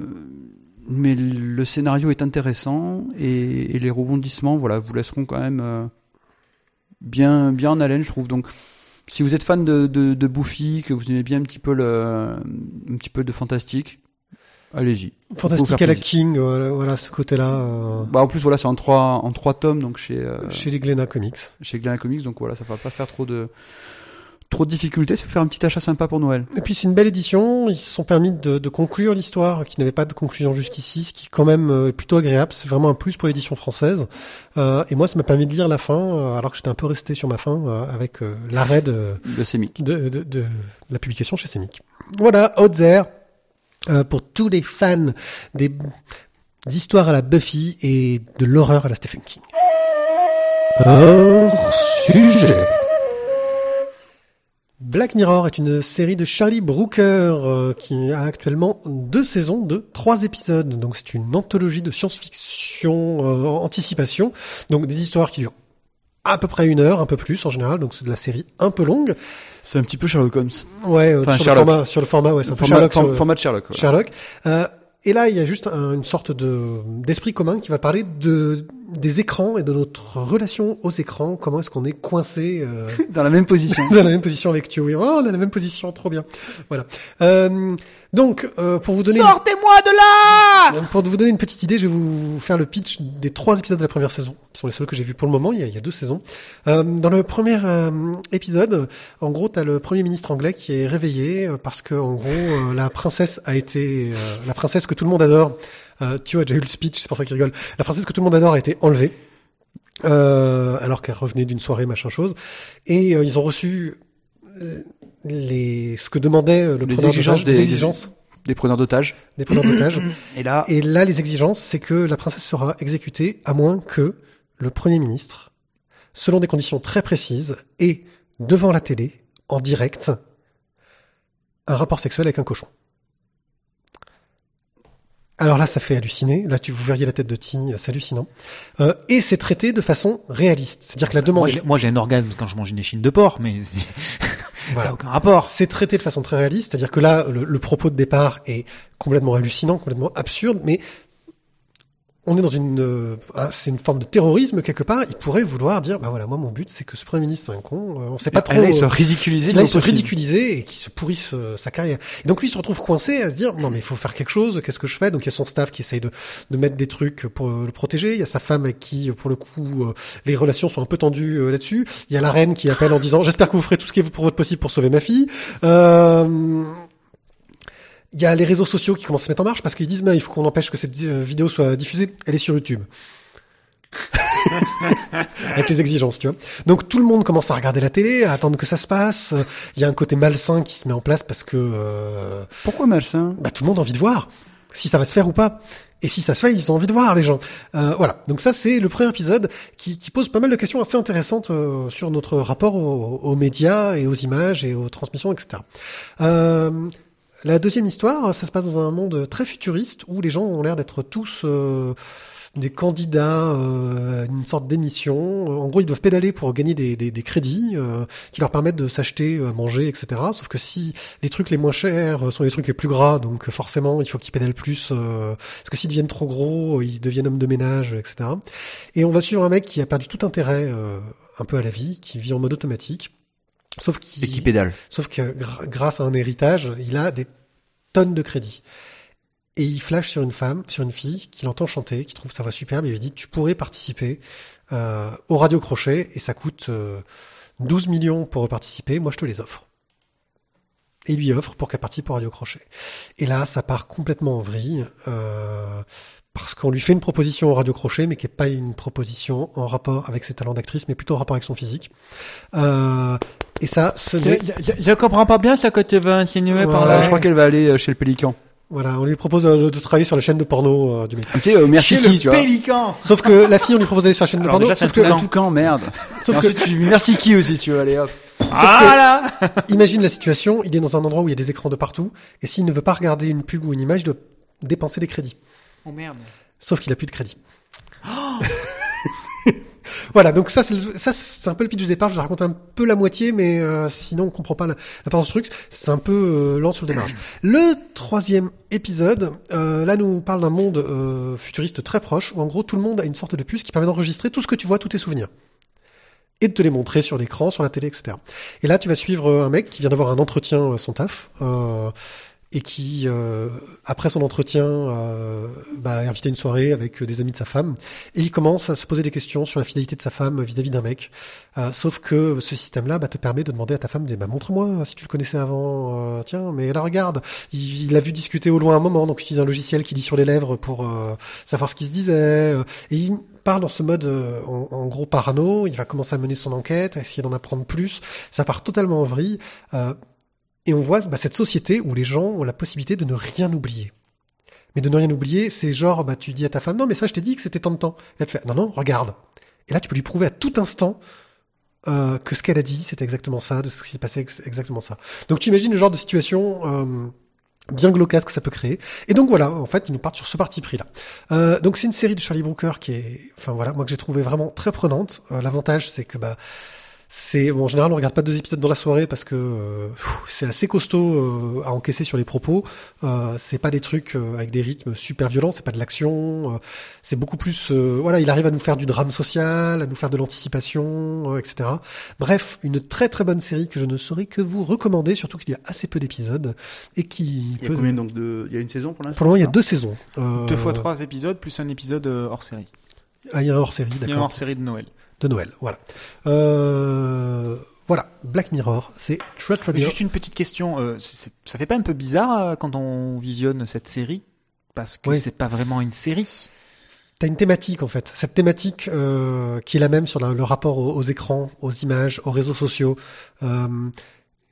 mais le scénario est intéressant et, et les rebondissements, voilà, vous laisseront quand même euh, bien bien en haleine, je trouve. Donc, si vous êtes fan de, de, de Buffy, que vous aimez bien un petit peu le un petit peu de fantastique, allez-y. Fantastique à la. King, voilà, voilà, ce côté-là, euh, Bah en plus voilà, c'est en trois en trois tomes donc chez euh, chez les Glénat Comics. chez Glen Comics, donc voilà, ça va pas se faire trop de trop de difficultés, peut faire un petit achat sympa pour Noël. Et puis c'est une belle édition. Ils se sont permis de, de conclure l'histoire qui n'avait pas de conclusion jusqu'ici, ce qui quand même euh, est plutôt agréable. C'est vraiment un plus pour l'édition française. Euh, et moi, ça m'a permis de lire la fin, euh, alors que j'étais un peu resté sur ma fin euh, avec euh, l'arrêt de, de Semic. de, de, de la publication chez Semic. Voilà, Outzer, euh, pour tous les fans des, histoires à la Buffy et de l'horreur à la Stephen King. Hors sujet. Black Mirror est une série de Charlie Brooker euh, qui a actuellement deux saisons de trois épisodes. Donc c'est une anthologie de science-fiction euh, anticipation. Donc des histoires qui durent à peu près une heure, un peu plus en général. Donc c'est de la série un peu longue. C'est un petit peu Sherlock Holmes. Ouais, euh, Enfin, sur, Sherlock. le format, sur le format, ouais, c'est un peu Format, Sherlock. form- sur- format de Sherlock. Sherlock. Euh, et là, il y a juste un- une sorte de d'esprit commun qui va parler de des écrans et de notre relation aux écrans. Comment est-ce qu'on est coincé euh, Dans la même position. dans la même position avec Thio. Oui, oh, on a la même position, trop bien. Voilà. Euh, donc, euh, pour vous donner Sortez-moi de là donc, pour vous donner une petite idée, je vais vous faire le pitch des trois épisodes de la première saison, qui sont les seuls que j'ai vus pour le moment. Il y a, il y a deux saisons. Euh, dans le premier euh, épisode, en gros, t'as le premier ministre anglais qui est réveillé euh, parce que, en gros, euh, la princesse a été euh, la princesse que tout le monde adore. Euh, tu as déjà eu le speech, c'est pour ça qu'il rigole. La princesse que tout le monde adore a été enlevée. Euh, alors qu'elle revenait d'une soirée machin chose et euh, ils ont reçu euh, les ce que demandait euh, le Les preneur exigences d'otages, les des- exigences Des preneurs d'otages. des preneurs d'otages Et là, et là, les exigences, c'est que la princesse sera exécutée à moins que le Premier ministre, selon des conditions très précises, ait devant la télé, en direct, un rapport sexuel avec un cochon. Alors là, ça fait halluciner. Là, tu vous verriez la tête de Ti, c'est hallucinant. Euh, et c'est traité de façon réaliste. C'est-à-dire que la demande Moi, est- j'ai- moi, j'ai un orgasme quand je mange une échine de porc, mais ça Voilà. n'a aucun rapport. C'est traité de façon très réaliste, c'est-à-dire que là, le, le propos de départ est complètement hallucinant, complètement absurde, mais on est dans une, euh, ah, c'est une forme de terrorisme quelque part. Il pourrait vouloir dire, bah voilà, moi mon but c'est que ce premier ministre c'est un con, euh, on sait pas trop. là, ils se euh, ridiculisent. qu'il le aille se ridiculiser et qu'il se pourrisse euh, sa carrière. Et donc lui il se retrouve coincé à se dire non mais il faut faire quelque chose, qu'est-ce que je fais? Donc il y a son staff qui essaye de, de mettre des trucs pour le protéger, il y a sa femme avec qui pour le coup euh, les relations sont un peu tendues euh, là-dessus, il y a la reine qui appelle en disant j'espère que vous ferez tout ce qui est pour votre possible pour sauver ma fille. Euh, il y a les réseaux sociaux qui commencent à se mettre en marche parce qu'ils disent mais il faut qu'on empêche que cette euh, vidéo soit diffusée, elle est sur YouTube. avec les exigences, tu vois. Donc tout le monde commence à regarder la télé, à attendre que ça se passe. Il y a un côté malsain qui se met en place parce que euh, Pourquoi malsain? bah, tout le monde a envie de voir si ça va se faire ou pas. Et si ça se fait, ils ont envie de voir les gens. Euh, voilà. Donc ça, c'est le premier épisode qui, qui pose pas mal de questions assez intéressantes euh, sur notre rapport aux, aux médias et aux images et aux transmissions, etc. Euh, La deuxième histoire, ça se passe dans un monde très futuriste où les gens ont l'air d'être tous euh, des candidats euh, à une sorte d'émission. En gros, ils doivent pédaler pour gagner des, crédits euh, qui leur permettent de s'acheter à manger, etc. Sauf que si les trucs les moins chers sont les trucs les plus gras, donc forcément, il faut qu'ils pédalent plus. parce que s'ils deviennent trop gros, ils deviennent hommes de ménage, etc. Et on va suivre un mec qui a perdu tout intérêt un peu à la vie, qui vit en mode automatique. Sauf qu'il Et qui pédale. Sauf que grâce à un héritage, il a des tonnes de crédits. Et il flash sur une femme, sur une fille, qui l'entend chanter, qui trouve sa voix superbe, et il lui dit, tu pourrais participer euh, au Radio Crochet, et ça coûte euh, 12 millions pour participer, moi je te les offre. Et il lui offre pour qu'elle participe au Radio Crochet. Et là, ça part complètement en vrille, euh, parce qu'on lui fait une proposition au Radio Crochet, mais qui n'est pas une proposition en rapport avec ses talents d'actrice, mais plutôt en rapport avec son physique. Euh, et ça, ce n'est... Je, je, je comprends pas bien ce que tu veux insinuer par là. Je crois qu'elle va aller euh, chez le Pélican. Voilà, on lui propose euh, de travailler sur la chaîne de porno euh, du mec. Tu sais, euh, merci Chez qui, le tu vois. Pélican. Sauf que la fille, on lui propose d'aller sur la chaîne de porno, déjà, sauf un que, toucan. Quand merde. sauf Et que, ensuite, tu dis merci qui aussi, si tu veux, allez hop. Ah là imagine la situation, il est dans un endroit où il y a des écrans de partout, et s'il ne veut pas regarder une pub ou une image, il doit dépenser des crédits. Oh merde. Sauf qu'il a plus de crédit. voilà, donc ça c'est ça c'est un peu le pitch de départ. Je vais raconter un peu la moitié, mais euh, sinon on comprend pas la, part de ce truc. C'est un peu euh, lent sur le démarrage. Le troisième épisode, euh, là nous parle d'un monde euh, futuriste très proche, où en gros tout le monde a une sorte de puce qui permet d'enregistrer tout ce que tu vois, tous tes souvenirs et de te les montrer sur l'écran, sur la télé, etc. Et là, tu vas suivre euh, un mec qui vient d'avoir un entretien à son taf, euh, et qui, euh, après son entretien, euh, bah, est invité à une soirée avec euh, des amis de sa femme, et il commence à se poser des questions sur la fidélité de sa femme vis-à-vis d'un mec. Euh, sauf que ce système-là bah, te permet de demander à ta femme, bah, montre-moi si tu le connaissais avant, euh, tiens, mais là regarde, il, il a vu discuter au loin un moment, donc il utilise un logiciel qui lit sur les lèvres pour euh, savoir ce qui se disait, et il part dans ce mode en, en gros parano, il va commencer à mener son enquête, à essayer d'en apprendre plus, ça part totalement en vrille, et on voit bah, cette société où les gens ont la possibilité de ne rien oublier. Mais de ne rien oublier, c'est genre, bah, tu dis à ta femme, non, mais ça, je t'ai dit que c'était tant de temps. Elle te fait, non, non, regarde. Et là, tu peux lui prouver à tout instant euh, que ce qu'elle a dit, c'était exactement ça, de ce qui s'est passé, ex- exactement ça. Donc, tu imagines le genre de situation euh, bien glauque que ça peut créer. Et donc voilà, en fait, ils nous partent sur ce parti pris là. Euh, donc c'est une série de Charlie Brooker qui est, enfin voilà, moi que j'ai trouvé vraiment très prenante. Euh, L'avantage, c'est que bah c'est bon, en général on regarde pas deux épisodes dans la soirée parce que euh, c'est assez costaud euh, à encaisser sur les propos. Euh, c'est pas des trucs euh, avec des rythmes super violents, c'est pas de l'action. euh, c'est beaucoup plus, euh, voilà, il arrive à nous faire du drame social, à nous faire de l'anticipation, euh, etc. Bref, une très très bonne série que je ne saurais que vous recommander, surtout qu'il y a assez peu d'épisodes et qui Il y peut. a combien donc de. Il y a une saison pour l'instant Pour le moment, il y a deux saisons. Euh, Deux fois trois épisodes plus un épisode hors série. Ah, il y a un hors série, Il y a un d'accord. hors série de Noël. De Noël, voilà. Euh, voilà, Black Mirror, c'est très très bien. juste une petite question, euh, ça fait pas un peu bizarre euh, quand on visionne cette série? Parce que Oui. c'est pas vraiment une série. T'as une thématique en fait, cette thématique euh, qui est la même sur la- le rapport aux, aux écrans, aux images, aux réseaux sociaux, euh,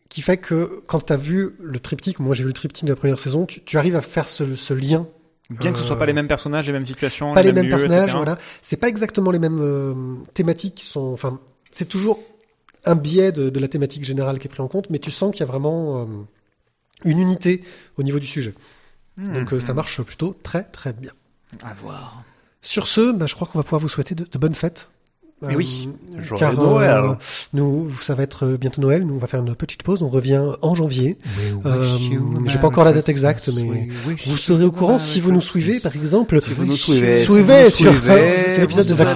qui fait que quand t'as vu le triptyque, moi j'ai vu le triptyque de la première saison, tu, tu arrives à faire ce, ce lien. Bien que ce soit pas les mêmes personnages, les mêmes situations, Pas les mêmes lieux, personnages, etc. voilà. C'est pas exactement les mêmes euh, thématiques qui sont, enfin, c'est toujours un biais de, de la thématique générale qui est pris en compte, mais tu sens qu'il y a vraiment euh, une unité au niveau du sujet. Hmm, Donc euh, ça marche plutôt très très bien. À voir. Sur ce, bah, je crois qu'on va pouvoir vous souhaiter de, de bonnes fêtes. Eh oui. Joyeux car Noël. euh, nous, ça va être bientôt Noël. Nous, on va faire une petite pause. On revient en janvier. Euh, j'ai pas encore la date exacte, mais vous serez au courant si vous nous suivez, par exemple. Si vous nous suivez, Suivez si vous sur- l'épisode bientôt faire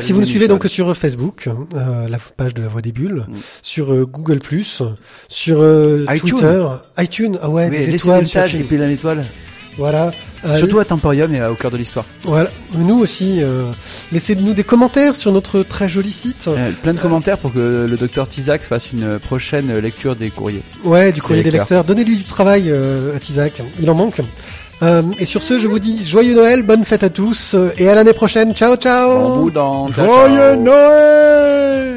Si vous nous suivez donc sur Facebook, euh, la page de la Voix des Bulles, Mm. sur euh, Google+, sur euh, iTunes. Twitter, iTunes, ah ouais, des étoiles, sur et puis la étoile. Voilà. Euh, Surtout à Temporium et au cœur de l'histoire. Voilà, nous aussi, euh, laissez-nous des commentaires sur notre très joli site. Euh, plein de commentaires pour que le docteur Tizak fasse une prochaine lecture des courriers. Ouais, du courrier des lecteurs. Donnez-lui du travail euh, à Tizak, il en manque. Euh, et sur ce, je vous dis joyeux Noël, bonne fête à tous, et à l'année prochaine. Ciao, ciao Bon bout dans Joyeux Noël